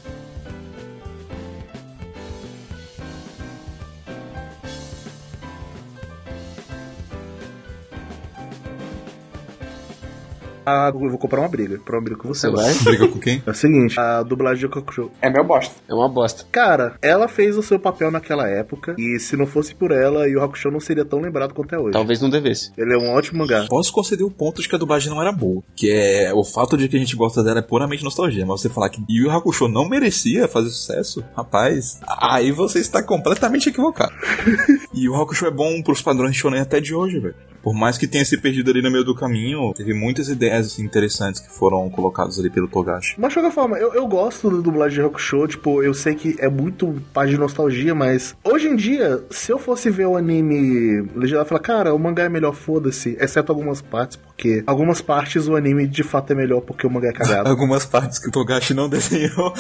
Ah, eu vou comprar uma briga. Comprar uma briga com você. Você vai? Briga com quem? É o seguinte, a dublagem de Kokusho. É meu bosta. É uma bosta. Cara, ela fez o seu papel naquela época, e se não fosse por ela, Yu Hakusho não seria tão lembrado quanto é hoje. Talvez não devesse. Ele é um ótimo mangá. Posso conceder o ponto de que a dublagem não era boa. Que é o fato de que a gente gosta dela é puramente nostalgia. Mas você falar que Yu Hakusho não merecia fazer sucesso, rapaz, aí você está completamente equivocado. <laughs> e Yu Hakusho é bom pros padrões de shonen até de hoje, velho. Por mais que tenha se perdido ali no meio do caminho, teve muitas ideias interessantes que foram colocadas ali pelo Togashi. Mas de qualquer forma, eu, eu gosto da dublagem de Hakusho, tipo, eu sei que é muito parte de nostalgia, mas hoje em dia, se eu fosse ver o anime legendado, eu falar, cara, o mangá é melhor, foda-se, exceto algumas partes, porque algumas partes o anime de fato é melhor porque o mangá é cagado. <laughs> Algumas partes que o Togashi não desenhou.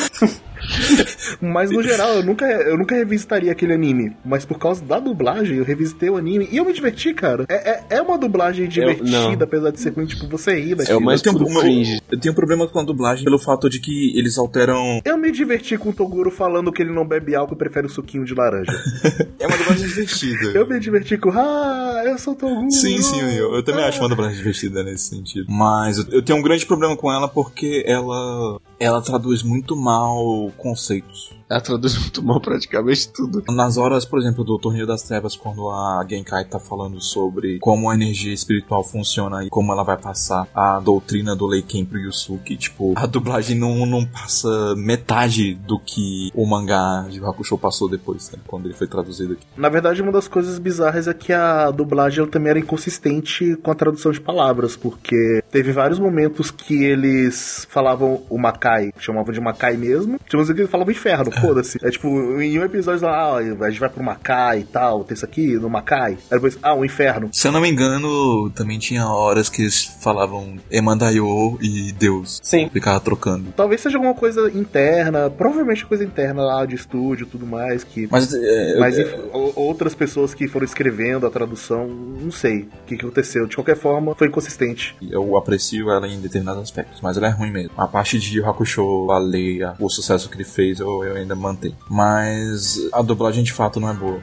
<laughs> mas no geral, eu nunca, eu nunca revisitaria aquele anime, mas por causa da dublagem, eu revisitei o anime e eu me diverti, cara. É, é, é uma dublagem divertida, não. apesar de ser ruim, tipo, você ri É mais eu, tenho, um- eu tenho um problema com a dublagem pelo fato de que eles alteram. Eu me diverti com o Toguro falando que ele não bebe álcool e prefere o suquinho de laranja. <laughs> É uma dublagem divertida. Eu me diverti com, ah, eu sou Toguro. Sim, sim, eu, eu também acho uma dublagem divertida nesse sentido. Mas eu, eu tenho um grande problema com ela porque ela ela traduz muito mal conceitos. Ela traduz muito mal praticamente tudo. Nas horas, por exemplo, do Torneio das Trevas, quando a Genkai tá falando sobre como a energia espiritual funciona e como ela vai passar a doutrina do Leiken pro Yusuke, tipo, a dublagem não, não passa metade do que o mangá de Hakusho passou depois, sabe? Quando ele foi traduzido aqui. Na verdade, uma das coisas bizarras é que a dublagem ela também era inconsistente com a tradução de palavras, porque teve vários momentos que eles falavam o Makai, chamavam de Makai mesmo, tinha uns que eles falavam inferno, foda-se. É tipo, em um episódio lá, ah, a gente vai pro Makai e tal, tem isso aqui no Makai. Aí depois, ah, o inferno. Se eu não me engano, também tinha horas que eles falavam Emandayo e Deus. Sim. Ficava trocando. Talvez seja alguma coisa interna, provavelmente coisa interna lá de estúdio e tudo mais, que Mas, é, Mas é, outras pessoas que foram escrevendo a tradução, não sei o que, que aconteceu. De qualquer forma, foi inconsistente. eu aprecio ela em determinados aspectos, mas ela é ruim mesmo. A parte de Hakusho, a Leia, o sucesso que ele fez, eu, eu ainda mantenho. Mas a dublagem de fato não é boa.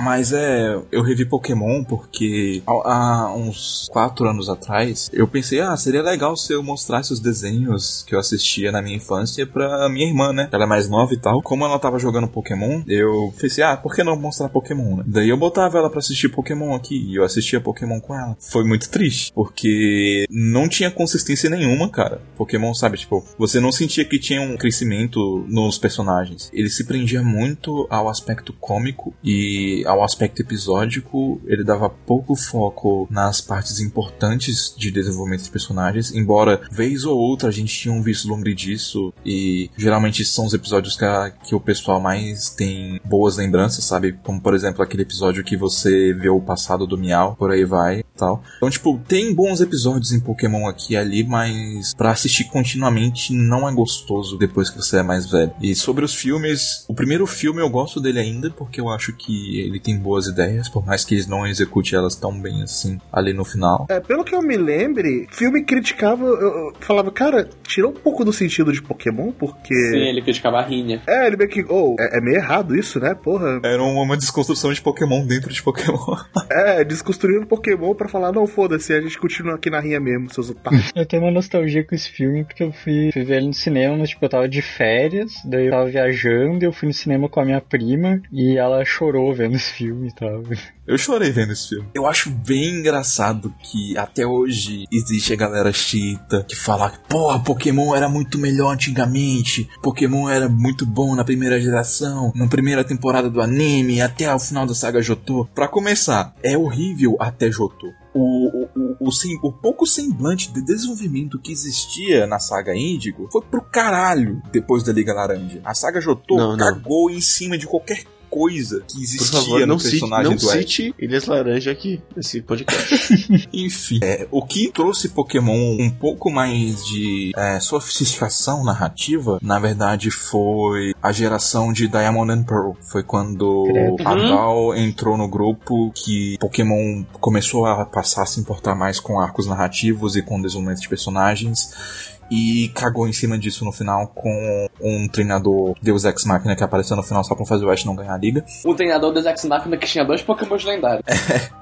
Mas é, eu revi Pokémon porque há, uns 4 anos atrás eu pensei, ah, seria legal se eu mostrasse os desenhos que eu assistia na minha infância pra minha irmã, né? Ela é mais nova e tal. Como ela tava jogando Pokémon, eu pensei, ah, por que não mostrar Pokémon, né? Daí eu botava ela pra assistir Pokémon aqui e eu assistia Pokémon com ela. Foi muito triste, porque não tinha consistência nenhuma, cara. Pokémon, sabe, tipo, você não sentia que tinha um crescimento nos personagens. Ele se prendia muito ao aspecto cômico e ao aspecto episódico, ele dava pouco foco nas partes importantes de desenvolvimento de personagens, embora vez ou outra a gente tinha um vislumbre disso e geralmente são os episódios que, a- que o pessoal mais tem boas lembranças, sabe? Como por exemplo aquele episódio que você vê o passado do Miau, por aí vai tal. Então, tipo, tem bons episódios em Pokémon aqui e ali, mas pra assistir continuamente não é gostoso depois que você é mais velho. E sobre os filmes, o primeiro filme eu gosto dele ainda porque eu acho que ele tem boas ideias, por mais que eles não executem elas tão bem assim ali no final. É, pelo que eu me lembre, filme criticava, eu, eu falava, cara, tirou um pouco do sentido de Pokémon, porque. Sim, ele criticava a rinha. É, ele meio que. Oh, é, é meio errado isso, né? Porra. Era uma desconstrução de Pokémon dentro de Pokémon. <laughs> É, desconstruindo Pokémon pra falar, não, foda-se, a gente continua aqui na rinha mesmo, seus otários. Eu tenho uma nostalgia com esse filme porque eu fui, fui ver ele no cinema, mas, tipo, eu tava de férias, daí eu tava viajando, eu fui no cinema com a minha prima e ela chorou vendo esse filme e tal. <laughs> Eu chorei vendo esse filme. Eu acho bem engraçado que até hoje existe a galera chita que fala que, porra, Pokémon era muito melhor antigamente. Pokémon era muito bom na primeira geração, na primeira temporada do anime, até o final da saga Jotô. Pra começar, é horrível até Jotô. o, o, o, sem- o pouco semblante de desenvolvimento que existia na saga Índigo foi pro caralho depois da Liga Laranja. A saga Jotô Não, não. cagou em cima de qualquer coisa que Por existia favor, no não cite, personagem não do Ash. cite Ilhas Laranja aqui, nesse podcast. <laughs> Enfim, é, o que trouxe Pokémon um pouco mais de é, sofisticação narrativa, na verdade, foi a geração de Diamond and Pearl. Foi quando Credo. a Gal entrou no grupo que Pokémon começou a passar a se importar mais com arcos narrativos e com desenvolvimento de personagens. E cagou em cima disso no final com um treinador Deus Ex Machina que apareceu no final só pra fazer o Ash não ganhar a liga. O treinador do Zack Machina que tinha dois Pokémons lendários. <laughs>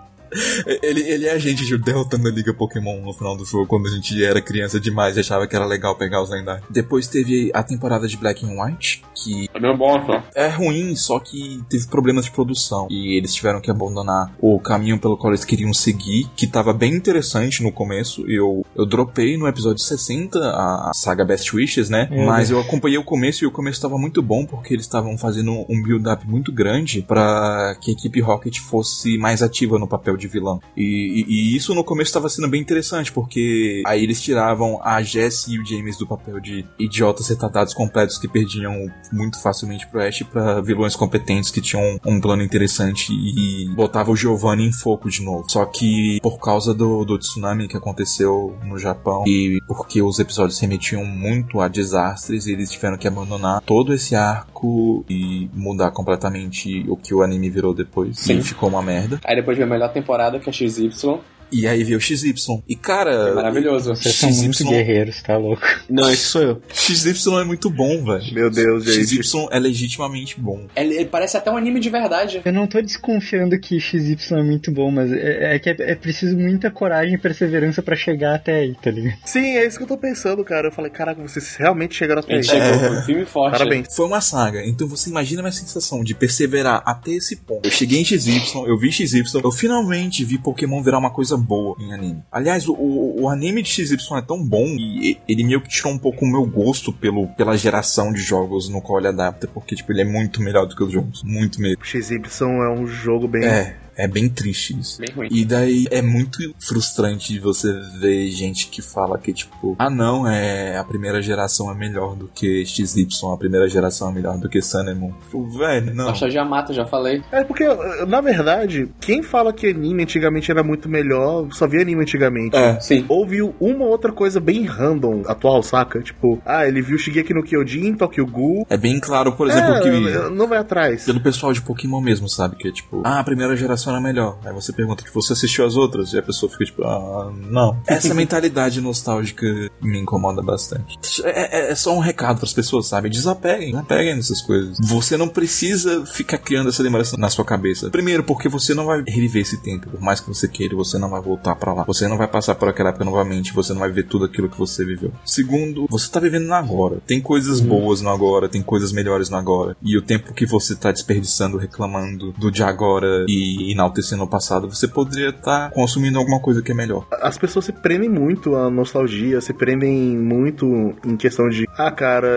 Ele, ele é a gente derrotando a Liga Pokémon no final do jogo, quando a gente era criança demais e achava que era legal pegar os lendários. Depois teve a temporada de Black and White, que É bom, só. é ruim, só que teve problemas de produção. E eles tiveram que abandonar o caminho pelo qual eles queriam seguir, que tava bem interessante no começo. Eu, eu dropei no episódio 60 a, a saga Best Wishes, né? Meu Mas eu acompanhei o começo e o começo tava muito bom, porque eles estavam fazendo um build-up muito grande para que a equipe Rocket fosse mais ativa no papel de vilão. E, e- e isso no começo estava sendo bem interessante, porque aí eles tiravam a Jessie e o James do papel de idiotas retardados completos que perdiam muito facilmente pro Ash pra vilões competentes que tinham um plano interessante e botava o Giovanni em foco de novo. Só que por causa do, do tsunami que aconteceu no Japão e porque os episódios remetiam muito a desastres, eles tiveram que abandonar todo esse arco e mudar completamente o que o anime virou depois. Sim. E ficou uma merda. Aí depois veio a melhor temporada, que é XY. E aí veio o XY. E cara. É maravilhoso. Vocês são muito XY guerreiros, tá louco? não, esse sou eu. XY é muito bom, velho. Meu Deus, gente. XY é legitimamente bom. Ele, ele parece até um anime de verdade. Eu não tô desconfiando que XY é muito bom, mas é, é que é, é preciso muita coragem e perseverança pra chegar até aí, tá ligado? Sim, é isso que eu tô pensando, cara. Eu falei, caraca, vocês realmente chegaram até aí. chegou um filme forte. Parabéns. Foi uma saga, então você imagina a minha sensação de perseverar até esse ponto. Eu cheguei em XY, eu vi XY, eu finalmente vi Pokémon virar uma coisa boa em anime. Aliás, o, o, o anime de XY é tão bom e ele meio que tirou um pouco o meu gosto pelo, pela geração de jogos no qual ele adapta, porque tipo, ele é muito melhor do que os jogos. Muito mesmo. XY é um jogo bem. É, é bem triste isso. Bem ruim. E daí é muito frustrante você ver gente que fala que, tipo, ah não, é a primeira geração é melhor do que XY, a primeira geração é melhor do que Moon. Tipo, velho, não. Nostalgia mata, já falei. É porque, na verdade, quem fala que anime antigamente era muito melhor, só via anime antigamente. É. Sim. Ou viu uma outra coisa bem random atual, saca? Tipo, ah, ele viu Shigeki no Kyojin, Tokyo Ghoul. É bem claro, por exemplo, é, que. não vai atrás. Pelo pessoal de Pokémon mesmo, sabe? Que é tipo, ah, a primeira geração era melhor. Aí você pergunta, tipo, você assistiu as outras? E a pessoa fica tipo, ah, não. Essa mentalidade nostálgica me incomoda bastante. É, é- é só um recado pras pessoas, sabe? Desapeguem, desapeguem dessas coisas. Você não precisa ficar criando essa lembrança na sua cabeça. Primeiro, porque você não vai reviver esse tempo. Por mais que você queira, você não vai voltar pra lá. Você não vai passar por aquela época novamente. Você não vai ver tudo aquilo que você viveu. Segundo, você tá vivendo no agora. Tem coisas boas no agora, tem coisas melhores no agora. E o tempo que você tá desperdiçando, reclamando do de agora e enaltecendo o passado, você poderia estar consumindo alguma coisa que é melhor. As pessoas se prendem muito à nostalgia, se prendem muito em questão de, ah, cara,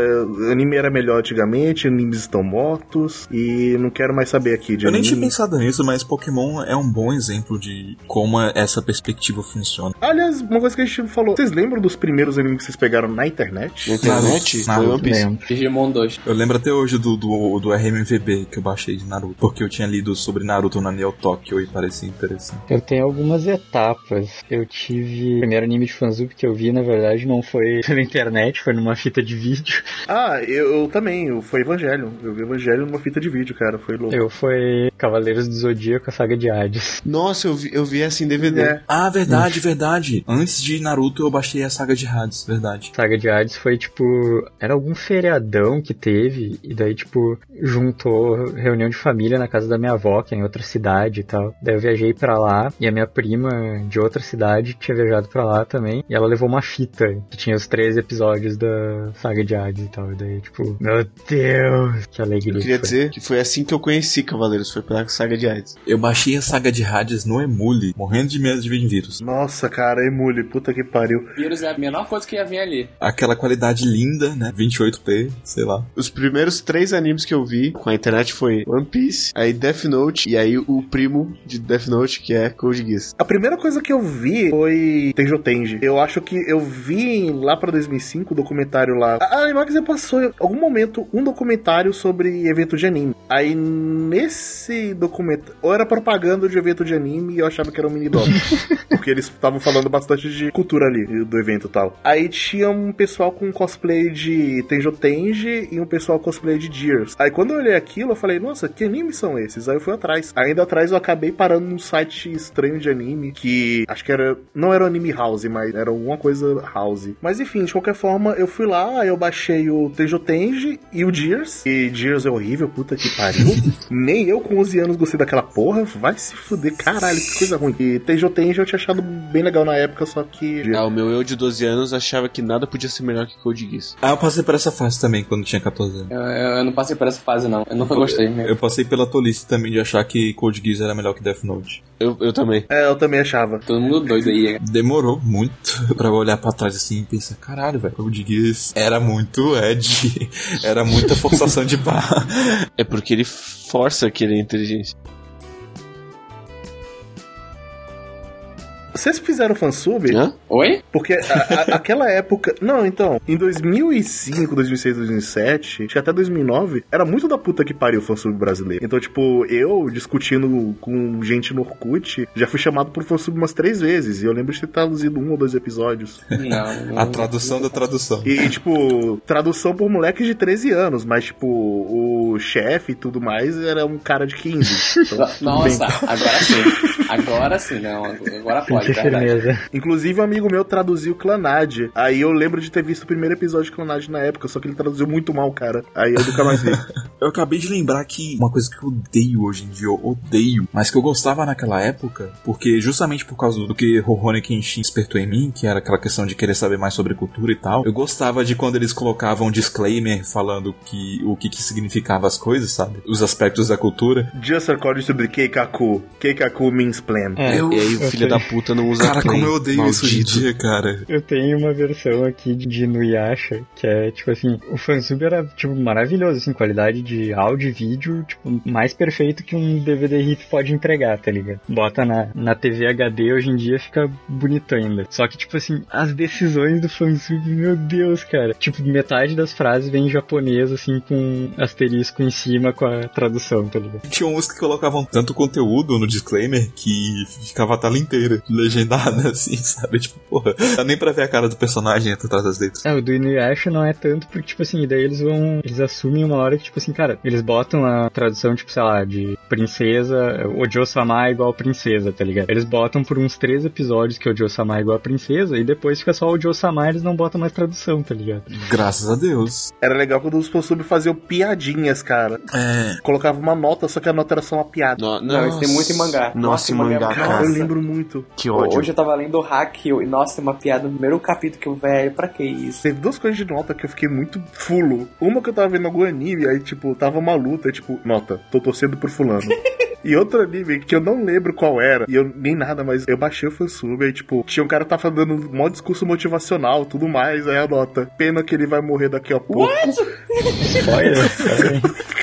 anime era melhor antigamente, animes estão mortos e não quero mais saber aqui de Eu nem tinha anime. pensado nisso, mas Pokémon é um bom exemplo de como essa perspectiva funciona. Aliás, uma coisa que a gente falou, vocês lembram dos primeiros animes que vocês pegaram na internet? Na internet One. Lembro. Digimon 2. Eu lembro até hoje do, do, do RMVB que eu baixei de Naruto, porque eu tinha lido sobre Naruto na Neo Tokyo e parecia interessante. Eu tenho algumas etapas. Eu tive. O primeiro anime de fanzub que eu vi, na verdade, não foi <laughs> pela internet, foi numa fita de vídeo. Ah, eu, eu também, eu, foi Evangelho. Eu vi Evangelho numa fita de vídeo, cara, foi louco. Eu foi Cavaleiros do Zodíaco, a saga de Hades. Nossa, eu vi, eu vi essa em DVD. É. Ah, verdade, verdade. Antes de Naruto eu baixei a saga de Hades, verdade. Saga de Hades foi tipo. Era algum feriadão que teve, e daí, tipo, juntou reunião de família na casa da minha avó, que é em outra cidade e tal. Daí eu viajei pra lá, e a minha prima de outra cidade tinha viajado pra lá também, e ela levou uma fita que tinha os três episódios da saga de Hades e tal. E daí, tipo, meu Deus, que alegria. Eu queria que dizer que foi assim que eu conheci Cavaleiros, foi pela saga de Hades. Eu baixei a saga de Hades no Emule, morrendo de medo de vir vírus. Nossa, cara, Emule, puta que pariu. Vírus é a menor coisa que ia vir ali. Aquela qualidade linda, né? 28p, sei lá. Os primeiros três animes que eu vi com a internet foi One Piece, aí Death Note, e aí o primo de Death Note, que é Code Geass. A primeira coisa que eu vi foi Tenjo Tenji. Eu acho que eu vi lá pra 2005 o documentário lá. A Animax passou em algum momento um documentário sobre evento de anime. Aí nesse documentário, ou era propaganda de evento de anime e eu achava que era um mini doc. <laughs> porque eles estavam falando bastante de cultura ali, do evento e tal. Aí tinha um pessoal com cosplay de Tenjo Tenji e um pessoal cosplay de Gears. Aí quando eu olhei aquilo, eu falei, nossa, que animes são esses? Aí eu fui atrás. Ainda atrás eu acabei parando num site estranho de anime que acho que era. Não era o Anime House, mas era alguma coisa House. Mas enfim, de qualquer forma, eu fui lá, eu baixei o Tenjo Tenji e o Gears. E Gears é horrível, puta que pariu. <laughs> Nem eu com 11 anos gostei daquela porra. Vai se fuder, caralho, que coisa ruim. E Tenjo Tenji eu tinha achado bem legal na época, só que. Ah, o meu eu de 12 anos achava que nada podia ser melhor que Code Geass. Ah, eu passei por essa fase também quando tinha 14 anos. Eu, eu- eu não passei por essa fase, não. Eu nunca gostei mesmo. Eu passei pela tolice também de achar que Code Geass era melhor que Death Note. Eu, eu também. É, eu também achava. Todo mundo doido aí. Demorou muito <laughs> pra eu olhar pra trás assim e pensar, caralho, velho, Code Geass era muito Ed, <laughs> era muita forçação de barra. É porque ele força que ele é inteligente. Vocês fizeram fansub? Hã? Oi? Porque a- a- <laughs> aquela época. Não, então, em 2005, 2006, 2007, acho que até 2009, era muito da puta que pariu o fansub brasileiro. Então, tipo, eu discutindo com gente no Orkut, já fui chamado por fansub umas três vezes. E eu lembro de ter traduzido um ou dois episódios. <laughs> Não. A tradução da tradução. E, tipo, tradução por moleques de 13 anos, mas, tipo, o chefe e tudo mais era um cara de 15. Então, <laughs> Nossa, bem. agora sim. Agora sim, não. Agora pode, verdade. firmeza. Inclusive, um amigo meu traduziu Clanad. Aí eu lembro de ter visto o primeiro episódio de Clanad na época, só que ele traduziu muito mal, cara. Aí eu nunca mais vi. <laughs> Eu acabei de lembrar que uma coisa que eu odeio hoje em dia, eu odeio, mas que eu gostava naquela época, porque justamente por causa do que Rurouni Kenshin despertou em mim, que era aquela questão de querer saber mais sobre cultura e tal, eu gostava de quando eles colocavam um disclaimer falando que o que, que significava as coisas, sabe? Os aspectos da cultura. Just according to the Keikaku. Keikaku means plan. É, Eu- E aí o filho sei. da puta não usa Cara, plan. como eu odeio isso hoje em Maldito. dia, cara. Eu tenho uma versão aqui de Nuyasha, que é, tipo assim, o fansub era, tipo, maravilhoso, assim, qualidade de áudio e vídeo, tipo, mais perfeito que um DVD RIP pode entregar, tá ligado? Bota na, na TV HD hoje em dia fica bonito ainda. Só que, tipo assim, as decisões do fansub, meu Deus, cara. Tipo, metade das frases vem em japonês, assim, com asterisco em cima com a tradução, tá ligado? Tinha uns que colocavam tanto conteúdo no disclaimer que ficava a tela inteira legendada, <laughs> assim, sabe? Tipo, porra, dá nem pra ver a cara do personagem atrás das letras. É, o do Inuyasha não é tanto porque, tipo assim, daí eles vão. Eles assumem uma hora que, tipo assim, cara, eles botam a tradução, tipo, sei lá, de princesa, Ojo-sama é igual princesa, tá ligado? Eles botam por uns três episódios que Ojo-sama é igual a princesa e depois fica só Ojo-sama eles não botam mais tradução, tá ligado? Graças a Deus. Era legal quando os fansub faziam piadinhas, cara. É. Colocava uma nota, só que a nota era só uma piada. No, Não, isso tem muito em mangá. Nossa, em em mangá, é cara. Eu Nossa. lembro muito. Que ódio. Hoje eu tava lendo o hack e nossa, tem uma piada no primeiro capítulo que eu, velho, pra que isso? Teve duas coisas de nota que eu fiquei muito fulo. Uma que eu tava vendo algum anime, aí, tipo, tava uma luta, tipo, nota, tô torcendo por fulano. <laughs> E outro anime que eu não lembro qual era, e eu nem nada, mas eu baixei o fansub, aí, tipo, tinha um cara que tava dando um maior discurso motivacional, tudo mais, aí a nota. Pena que ele vai morrer daqui a pouco. Olha, cara.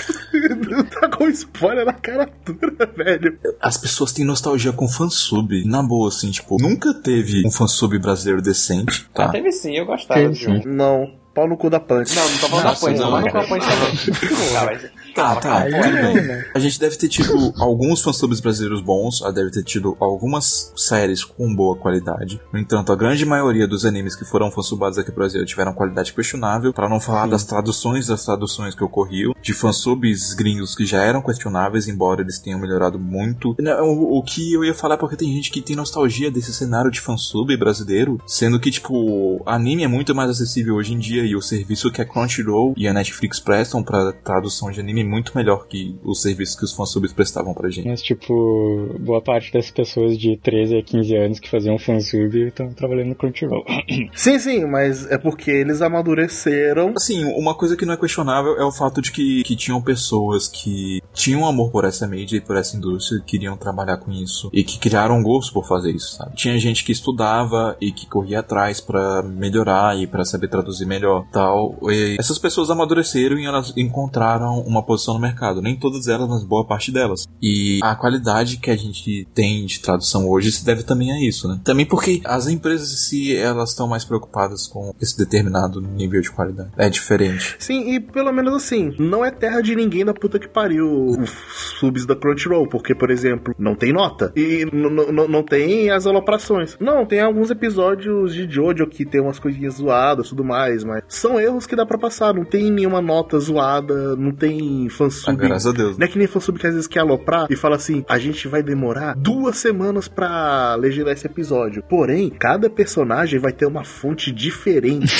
<laughs> <laughs> tá com spoiler na cara dura, velho. As pessoas têm nostalgia com fansub. Na boa, assim, tipo, nunca teve um fansub brasileiro decente, Ah, tá? teve sim, eu gostava um. sim. Não, pau no cu da Punch. Não, não tô falando Nossa, da Punch, não, não, não cara. com a Punch também. <laughs> Tá, tá, Aí tudo não, bem. né? A gente deve ter tido alguns fansubs brasileiros bons, ah, deve ter tido algumas séries com boa qualidade. No entanto, a grande maioria dos animes que foram fansubados aqui no Brasil tiveram qualidade questionável, pra não falar das traduções das traduções que ocorriam, de fansubs gringos que já eram questionáveis, embora eles tenham melhorado muito. O, o que eu ia falar é porque tem gente que tem nostalgia desse cenário de fansub brasileiro, sendo que, tipo, anime é muito mais acessível hoje em dia e o serviço que a Crunchyroll e a Netflix prestam pra tradução de anime é muito melhor que os serviços que os fansubs prestavam pra gente. Mas, tipo, boa parte das pessoas de 13 a 15 anos que faziam fansub estão trabalhando no Crunchyroll. <coughs> Sim, sim, mas é porque eles amadureceram. Assim, uma coisa que não é questionável é o fato de que, que tinham pessoas que tinham amor por essa mídia e por essa indústria, queriam trabalhar com isso e que criaram um gosto por fazer isso, sabe? Tinha gente que estudava e que corria atrás pra melhorar e pra saber traduzir melhor, tal. E essas pessoas amadureceram e elas encontraram uma posição no mercado. Nem todas elas, mas boa parte delas. E a qualidade que a gente tem de tradução hoje se deve também a isso, né? Também porque as empresas, se elas estão mais preocupadas com esse determinado nível de qualidade. É diferente. Sim, e pelo menos assim, não é terra de ninguém da puta que pariu os subs da Crunchyroll, porque, por exemplo, não tem nota. E não tem as aloprações. Não, tem alguns episódios de Jojo que tem umas coisinhas zoadas tudo mais, mas são erros que dá pra passar. Não tem nenhuma nota zoada, não tem Ah, fansub. graças a Deus. Não é que nem fansub que às vezes quer aloprar e fala assim: a gente vai demorar duas semanas pra legendar esse episódio. Porém, cada personagem vai ter uma fonte diferente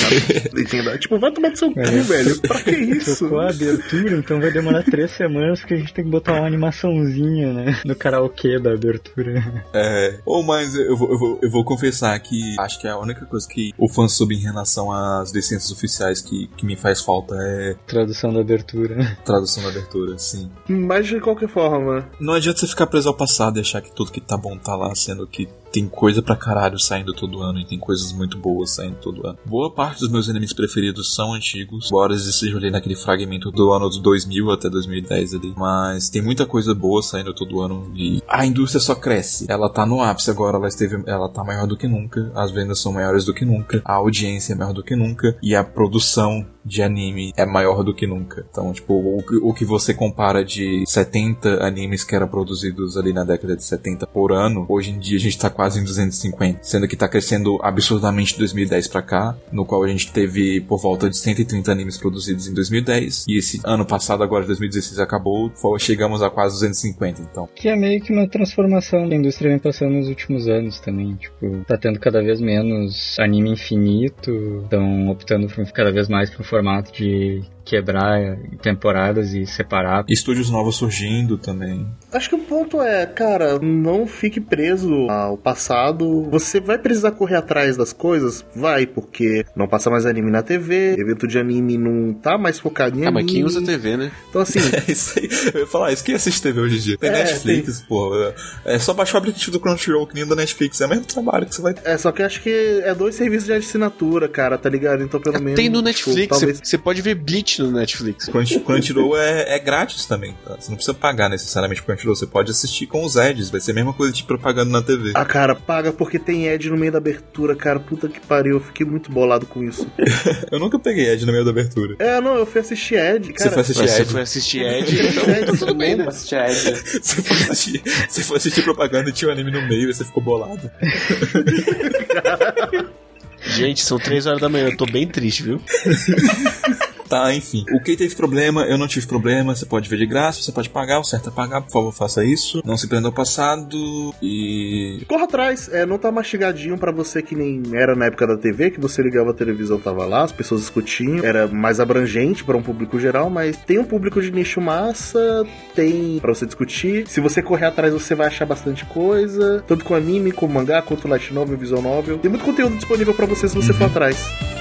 legenda. <laughs> tipo, vai tomar do seu cu, É. velho. Pra que isso? Tocou a abertura, então vai demorar três semanas porque a gente tem que botar uma animaçãozinha, né? No karaokê da abertura. É. Ou mas eu vou, eu, vou, eu vou confessar que acho que a única coisa que o fansub em relação às licenças oficiais que, que me faz falta é Tradução da abertura. tradução da abertura, sim. Mas de qualquer forma, Não adianta você ficar preso ao passado e achar que tudo que tá bom tá lá, sendo que tem coisa pra caralho saindo todo ano e tem coisas muito boas saindo todo ano. Boa parte dos meus animes preferidos são antigos, embora eles estejam ali naquele fragmento do ano de 2000 até 2010 ali. Mas tem muita coisa boa saindo todo ano e a indústria só cresce. Ela tá no ápice agora, ela esteve, ela tá maior do que nunca, as vendas são maiores do que nunca, a audiência é maior do que nunca e a produção de anime é maior do que nunca. Então, tipo, o, o que você compara de 70 animes que eram produzidos ali na década de 70 por ano, hoje em dia a gente tá quase em 250, sendo que tá crescendo absurdamente de 2010 pra cá, no qual a gente teve por volta de 130 animes produzidos em 2010, e esse ano passado, agora 2016 acabou, chegamos a quase 250, então. Que é meio que uma transformação que a indústria vem passando nos últimos anos também. Tipo, tá tendo cada vez menos anime infinito, estão optando cada vez mais pro formato de quebrar temporadas e separar. Estúdios novos surgindo também. acho que o ponto é, cara, não fique preso ao passado. Você vai precisar correr atrás das coisas? Vai, porque não passa mais anime na TV, evento de anime não tá mais focado em Ah, anime. mas quem usa TV, né? Então assim, <laughs> É isso aí. Eu ia falar, isso quem assiste TV hoje em dia? Tem É, Netflix, pô. É só baixar o aplicativo do Crunchyroll que nem o da Netflix. É o mesmo trabalho que você vai ter. é só que acho que é dois serviços de assinatura, cara, tá ligado? Então pelo menos. Tem no tipo, Netflix, talvez- você pode ver Bleach no Netflix. Crunch- Crunchyroll é, é grátis também, tá? Você não precisa pagar necessariamente pro Crunchyroll. Você pode assistir com os ads. Vai ser a mesma coisa de propaganda na TV. Ah, cara, paga porque tem Ed no meio da abertura, cara. Puta que pariu, eu fiquei muito bolado com isso. <laughs> Eu nunca peguei ad no meio da abertura. É, não, eu fui assistir Ed, Você cara. foi assistir Mas você ad. foi assistir Ed, então tá tudo bem, né? Assistir a Ed. <laughs> Você foi assistir, você foi assistir propaganda e tinha um anime no meio e você ficou bolado. <laughs> Gente, são três horas da manhã, eu tô bem triste, viu? Tá, enfim. O que teve problema, eu não tive problema. Você pode ver de graça, você pode pagar. O certo é pagar, por favor, faça isso. Não se prenda ao passado. E. Corra atrás, é, não tá mastigadinho pra você que nem era na época da TV, que você ligava a televisão, tava lá, as pessoas discutiam, era mais abrangente pra um público geral, mas tem um público de nicho massa, tem pra você discutir. Se você correr atrás, você vai achar bastante coisa, tanto com anime, como mangá, quanto light novel, visual novel. Tem muito conteúdo disponível pra você se você for atrás.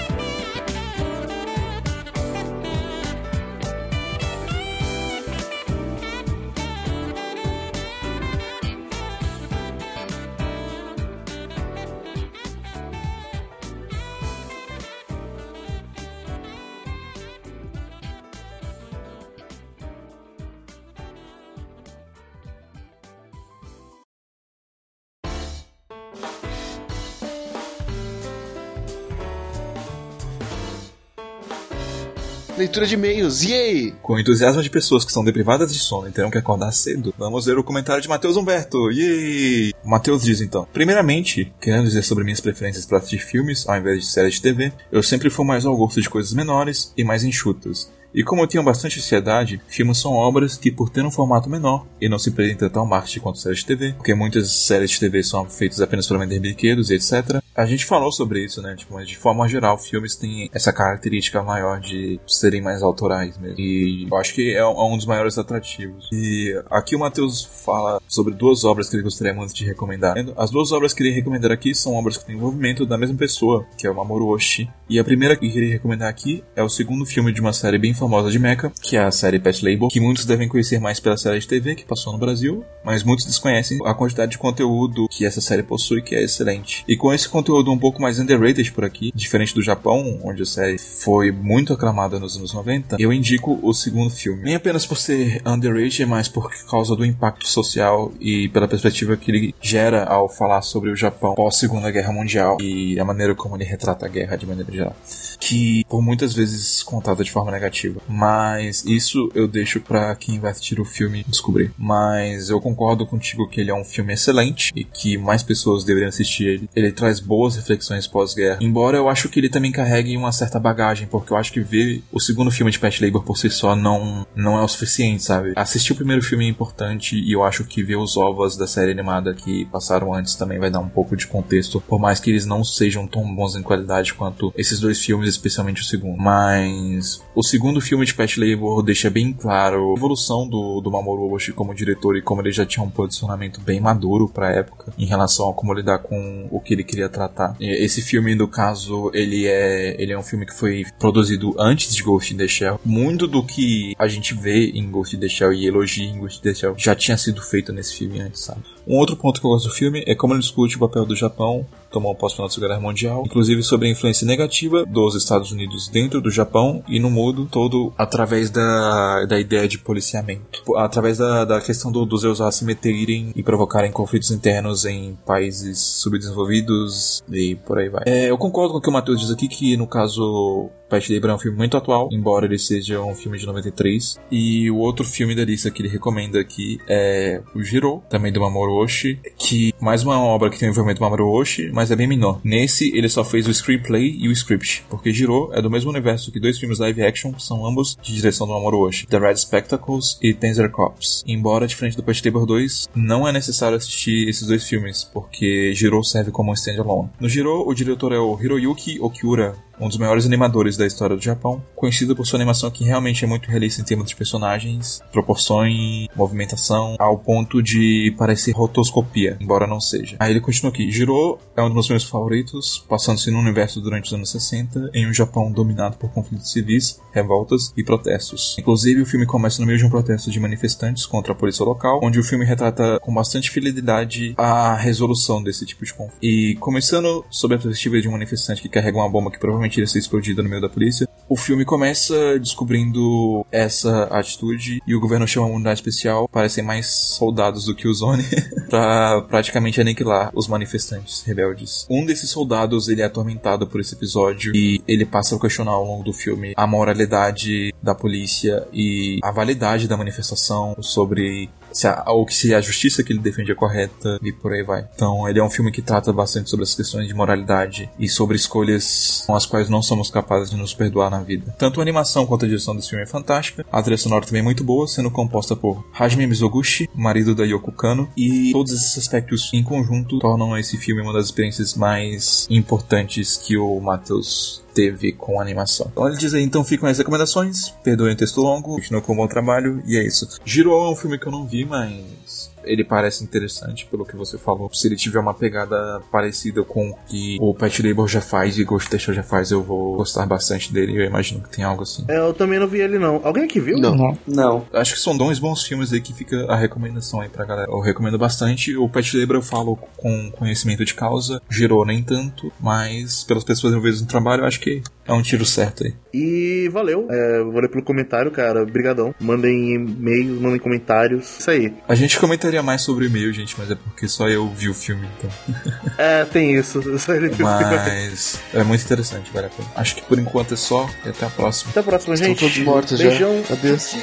Leitura de e-mails, yay! Com entusiasmo de pessoas que são deprivadas de sono e terão que acordar cedo, vamos ver o comentário de Matheus Humberto. Yay! O Matheus diz então: Primeiramente, querendo dizer sobre minhas preferências para assistir filmes ao invés de séries de TV, eu sempre fui mais ao gosto de coisas menores e mais enxutas. E como eu tenho bastante ansiedade, filmes são obras que, por ter um formato menor e não se prendem tanto ao marketing quanto séries de TV, porque muitas séries de TV são feitas apenas para vender brinquedos e etc. A gente falou sobre isso, né? Tipo, mas de forma geral, filmes têm essa característica maior de serem mais autorais mesmo. E eu acho que é um é um dos maiores atrativos. E aqui o Matheus fala sobre duas obras que ele gostaria muito de recomendar. As duas obras que ele recomendar aqui são obras que têm envolvimento da mesma pessoa, que é o Mamoru Oshii. E a primeira que queria recomendar aqui é o segundo filme de uma série bem famosa de Mecha, que é a série Pet Label, que muitos devem conhecer mais pela série de TV que passou no Brasil, mas muitos desconhecem a quantidade de conteúdo que essa série possui, que é excelente. E com esse conteúdo conteúdo um pouco mais underrated por aqui, diferente do Japão, onde a série foi muito aclamada nos anos 90, eu indico o segundo filme. Nem apenas por ser underrated, mas por causa do impacto social e pela perspectiva que ele gera ao falar sobre o Japão pós Segunda Guerra Mundial e a maneira como ele retrata a guerra de maneira geral. Que por muitas vezes contada de forma negativa. Mas isso eu deixo para quem vai assistir o filme descobrir. Mas eu concordo contigo que ele é um filme excelente e que mais pessoas deveriam assistir ele. Ele traz boas reflexões pós-guerra. Embora eu acho que ele também carregue uma certa bagagem, porque eu acho que ver o segundo filme de Pet Labor por si só não, não é o suficiente, sabe? Assistir o primeiro filme é importante e eu acho que ver os ovos da série animada que passaram antes também vai dar um pouco de contexto, por mais que eles não sejam tão bons em qualidade quanto esses dois filmes, especialmente o segundo. Mas o segundo filme de Pet Labor deixa bem claro a evolução do, do Mamoru Oshii como diretor e como ele já tinha um posicionamento bem maduro pra época em relação a como lidar com o que ele queria tratar. Esse filme, no caso, ele é, ele é um filme que foi produzido antes de Ghost in the Shell. Muito do que a gente vê em Ghost in the Shell e elogia em Ghost in the Shell já tinha sido feito nesse filme antes, sabe? Um outro ponto que eu gosto do filme é como ele discute o papel do Japão tomou pós-final da Segunda Guerra Mundial, inclusive sobre a influência negativa dos Estados Unidos dentro do Japão e no mundo todo através da, da ideia de policiamento, através da, da questão do, dos Eusas se meterem e provocarem conflitos internos em países subdesenvolvidos e por aí vai. É, eu concordo com o que o Matheus diz aqui, que no caso Pet Labor é um filme muito atual, embora ele seja um filme de 93. E o outro filme da lista que ele recomenda aqui é o Jiro, também do Mamoru Oshii, que mais uma obra que tem o envolvimento do Mamoru Oshii, mas é bem menor. Nesse, ele só fez o screenplay e o script, porque Jiro é do mesmo universo que dois filmes live action, que são ambos de direção do Mamoru Oshii, The Red Spectacles e Tenser Cops. Embora, diferente do Pet Labor 2, não é necessário assistir esses dois filmes, porque Jiro serve como um standalone. No Jiro, o diretor é o Hiroyuki Okiura, um dos maiores animadores da história do Japão, conhecido por sua animação que realmente é muito realista em termos de personagens, proporções, movimentação, ao ponto de parecer rotoscopia, embora não seja. Aí ele continua aqui: Jiro é um dos meus favoritos, passando-se no universo durante os anos 60, em um Japão dominado por conflitos civis, revoltas e protestos. Inclusive, o filme começa no meio de um protesto de manifestantes contra a polícia local, onde o filme retrata com bastante fidelidade a resolução desse tipo de conflito. E começando sob a perspectiva de um manifestante que carrega uma bomba que provavelmente iria ser explodida no meio da polícia, o filme começa descobrindo essa atitude e o governo chama uma unidade especial, parecem mais soldados do que os <laughs> Oni, pra praticamente aniquilar os manifestantes rebeldes. Um desses soldados, ele é atormentado por esse episódio e ele passa a questionar ao longo do filme a moralidade da polícia e a validade da manifestação sobre se a, ou que se a justiça que ele defende é correta e por aí vai. Então ele é um filme que trata bastante sobre as questões de moralidade e sobre escolhas com as quais não somos capazes de nos perdoar na vida. Tanto a animação quanto a direção desse filme é fantástica, a trilha sonora também é muito boa, sendo composta por Hajime Mizoguchi, marido da Yoko Kano, e todos esses aspectos em conjunto tornam esse filme uma das experiências mais importantes que o Matheus teve com a animação. Então ele diz aí, então ficam as recomendações, perdoem o texto longo, continua com um bom trabalho, e é isso. Giro é um filme que eu não vi, mas ele parece interessante pelo que você falou. Se ele tiver uma pegada parecida com o que o Pet Labor já faz e Ghost Tester já faz, eu vou gostar bastante dele. Eu imagino que tem algo assim. É, eu também não vi ele não. Alguém aqui viu? Não. Não. Não. Acho que são dois bons filmes aí que fica a recomendação aí pra galera. Eu recomendo bastante. O Pet Labor eu falo com conhecimento de causa, girou nem tanto, mas pelas pessoas envolvidas no trabalho, eu acho que é um tiro certo aí. E valeu. É, valeu pelo comentário, cara. Obrigadão. Mandem e-mails, mandem comentários. Isso aí. A gente comentaria mais sobre o e-mail, gente, mas é porque só eu vi o filme, então. <laughs> É, tem isso. <laughs> Só ele viu. Mas é muito interessante, vale a pena. Acho que por enquanto é só e até a próxima. Até a próxima, Estão gente. todos mortos Beijão. já. Adeus.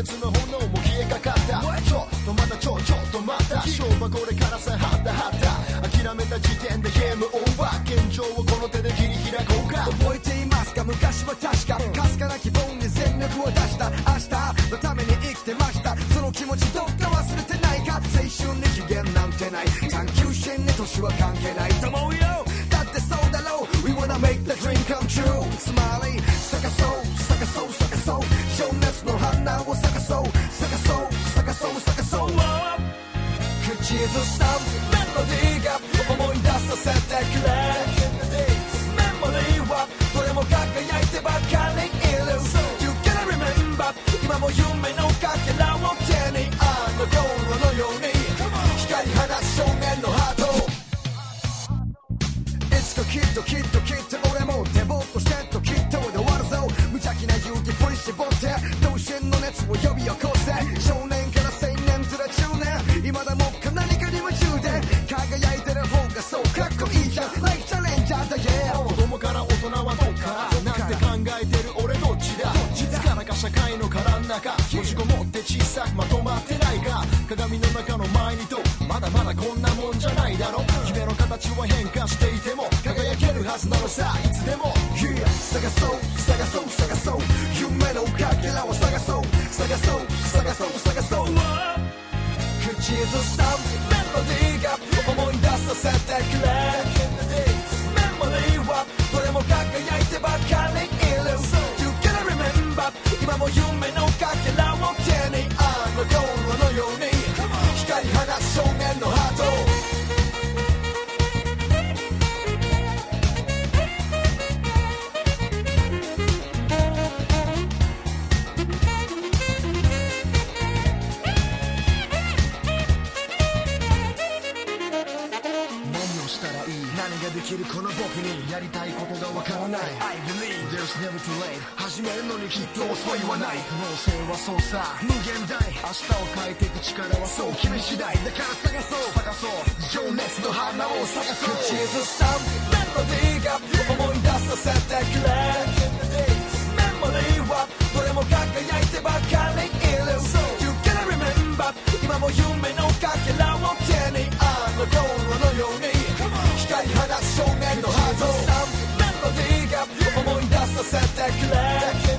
だ情熱の炎も消えかかった。ちょっとまたちょちょっとまた。勝負はこれからさはったはった。諦めた時点でゲームオーバー。現状をこの手で切り開こうか。覚えていますか昔は確か。かすかな希望に全力を出した。明日のために生きてました。その気持ちどっか忘れてないか。青春に期限なんてない。探求心に年は関係ないずさメロディーが思い出させてくれメモリーはどれも輝いてばかりいる You gotta remember 今も夢のかけらを手にあの頃のように光り放つ少年のハート。いつかきっときっときっと俺も手ぼっとしてときっとで終わるぞ。無邪気な勇気振り絞って同心の熱を呼び起こせ。ずなのさいつでも Yeah 探そう探そう探そう。夢のかけらを探そう。探そう探そう探そう。口ずさメロディーが思い出させてくれ。はない能性はそうさ。無限大。明日を変えていく力はそう。君次第だから探そう探そう情熱の花を探そう口ずさんメロディーが思い出させてくれ。メモリーはどれも輝いてばかり。いる You gotta remember? 今も夢のかけらを手に。あの頃のように。光り放つ少年のハート。メロディーが思い出させてくれ。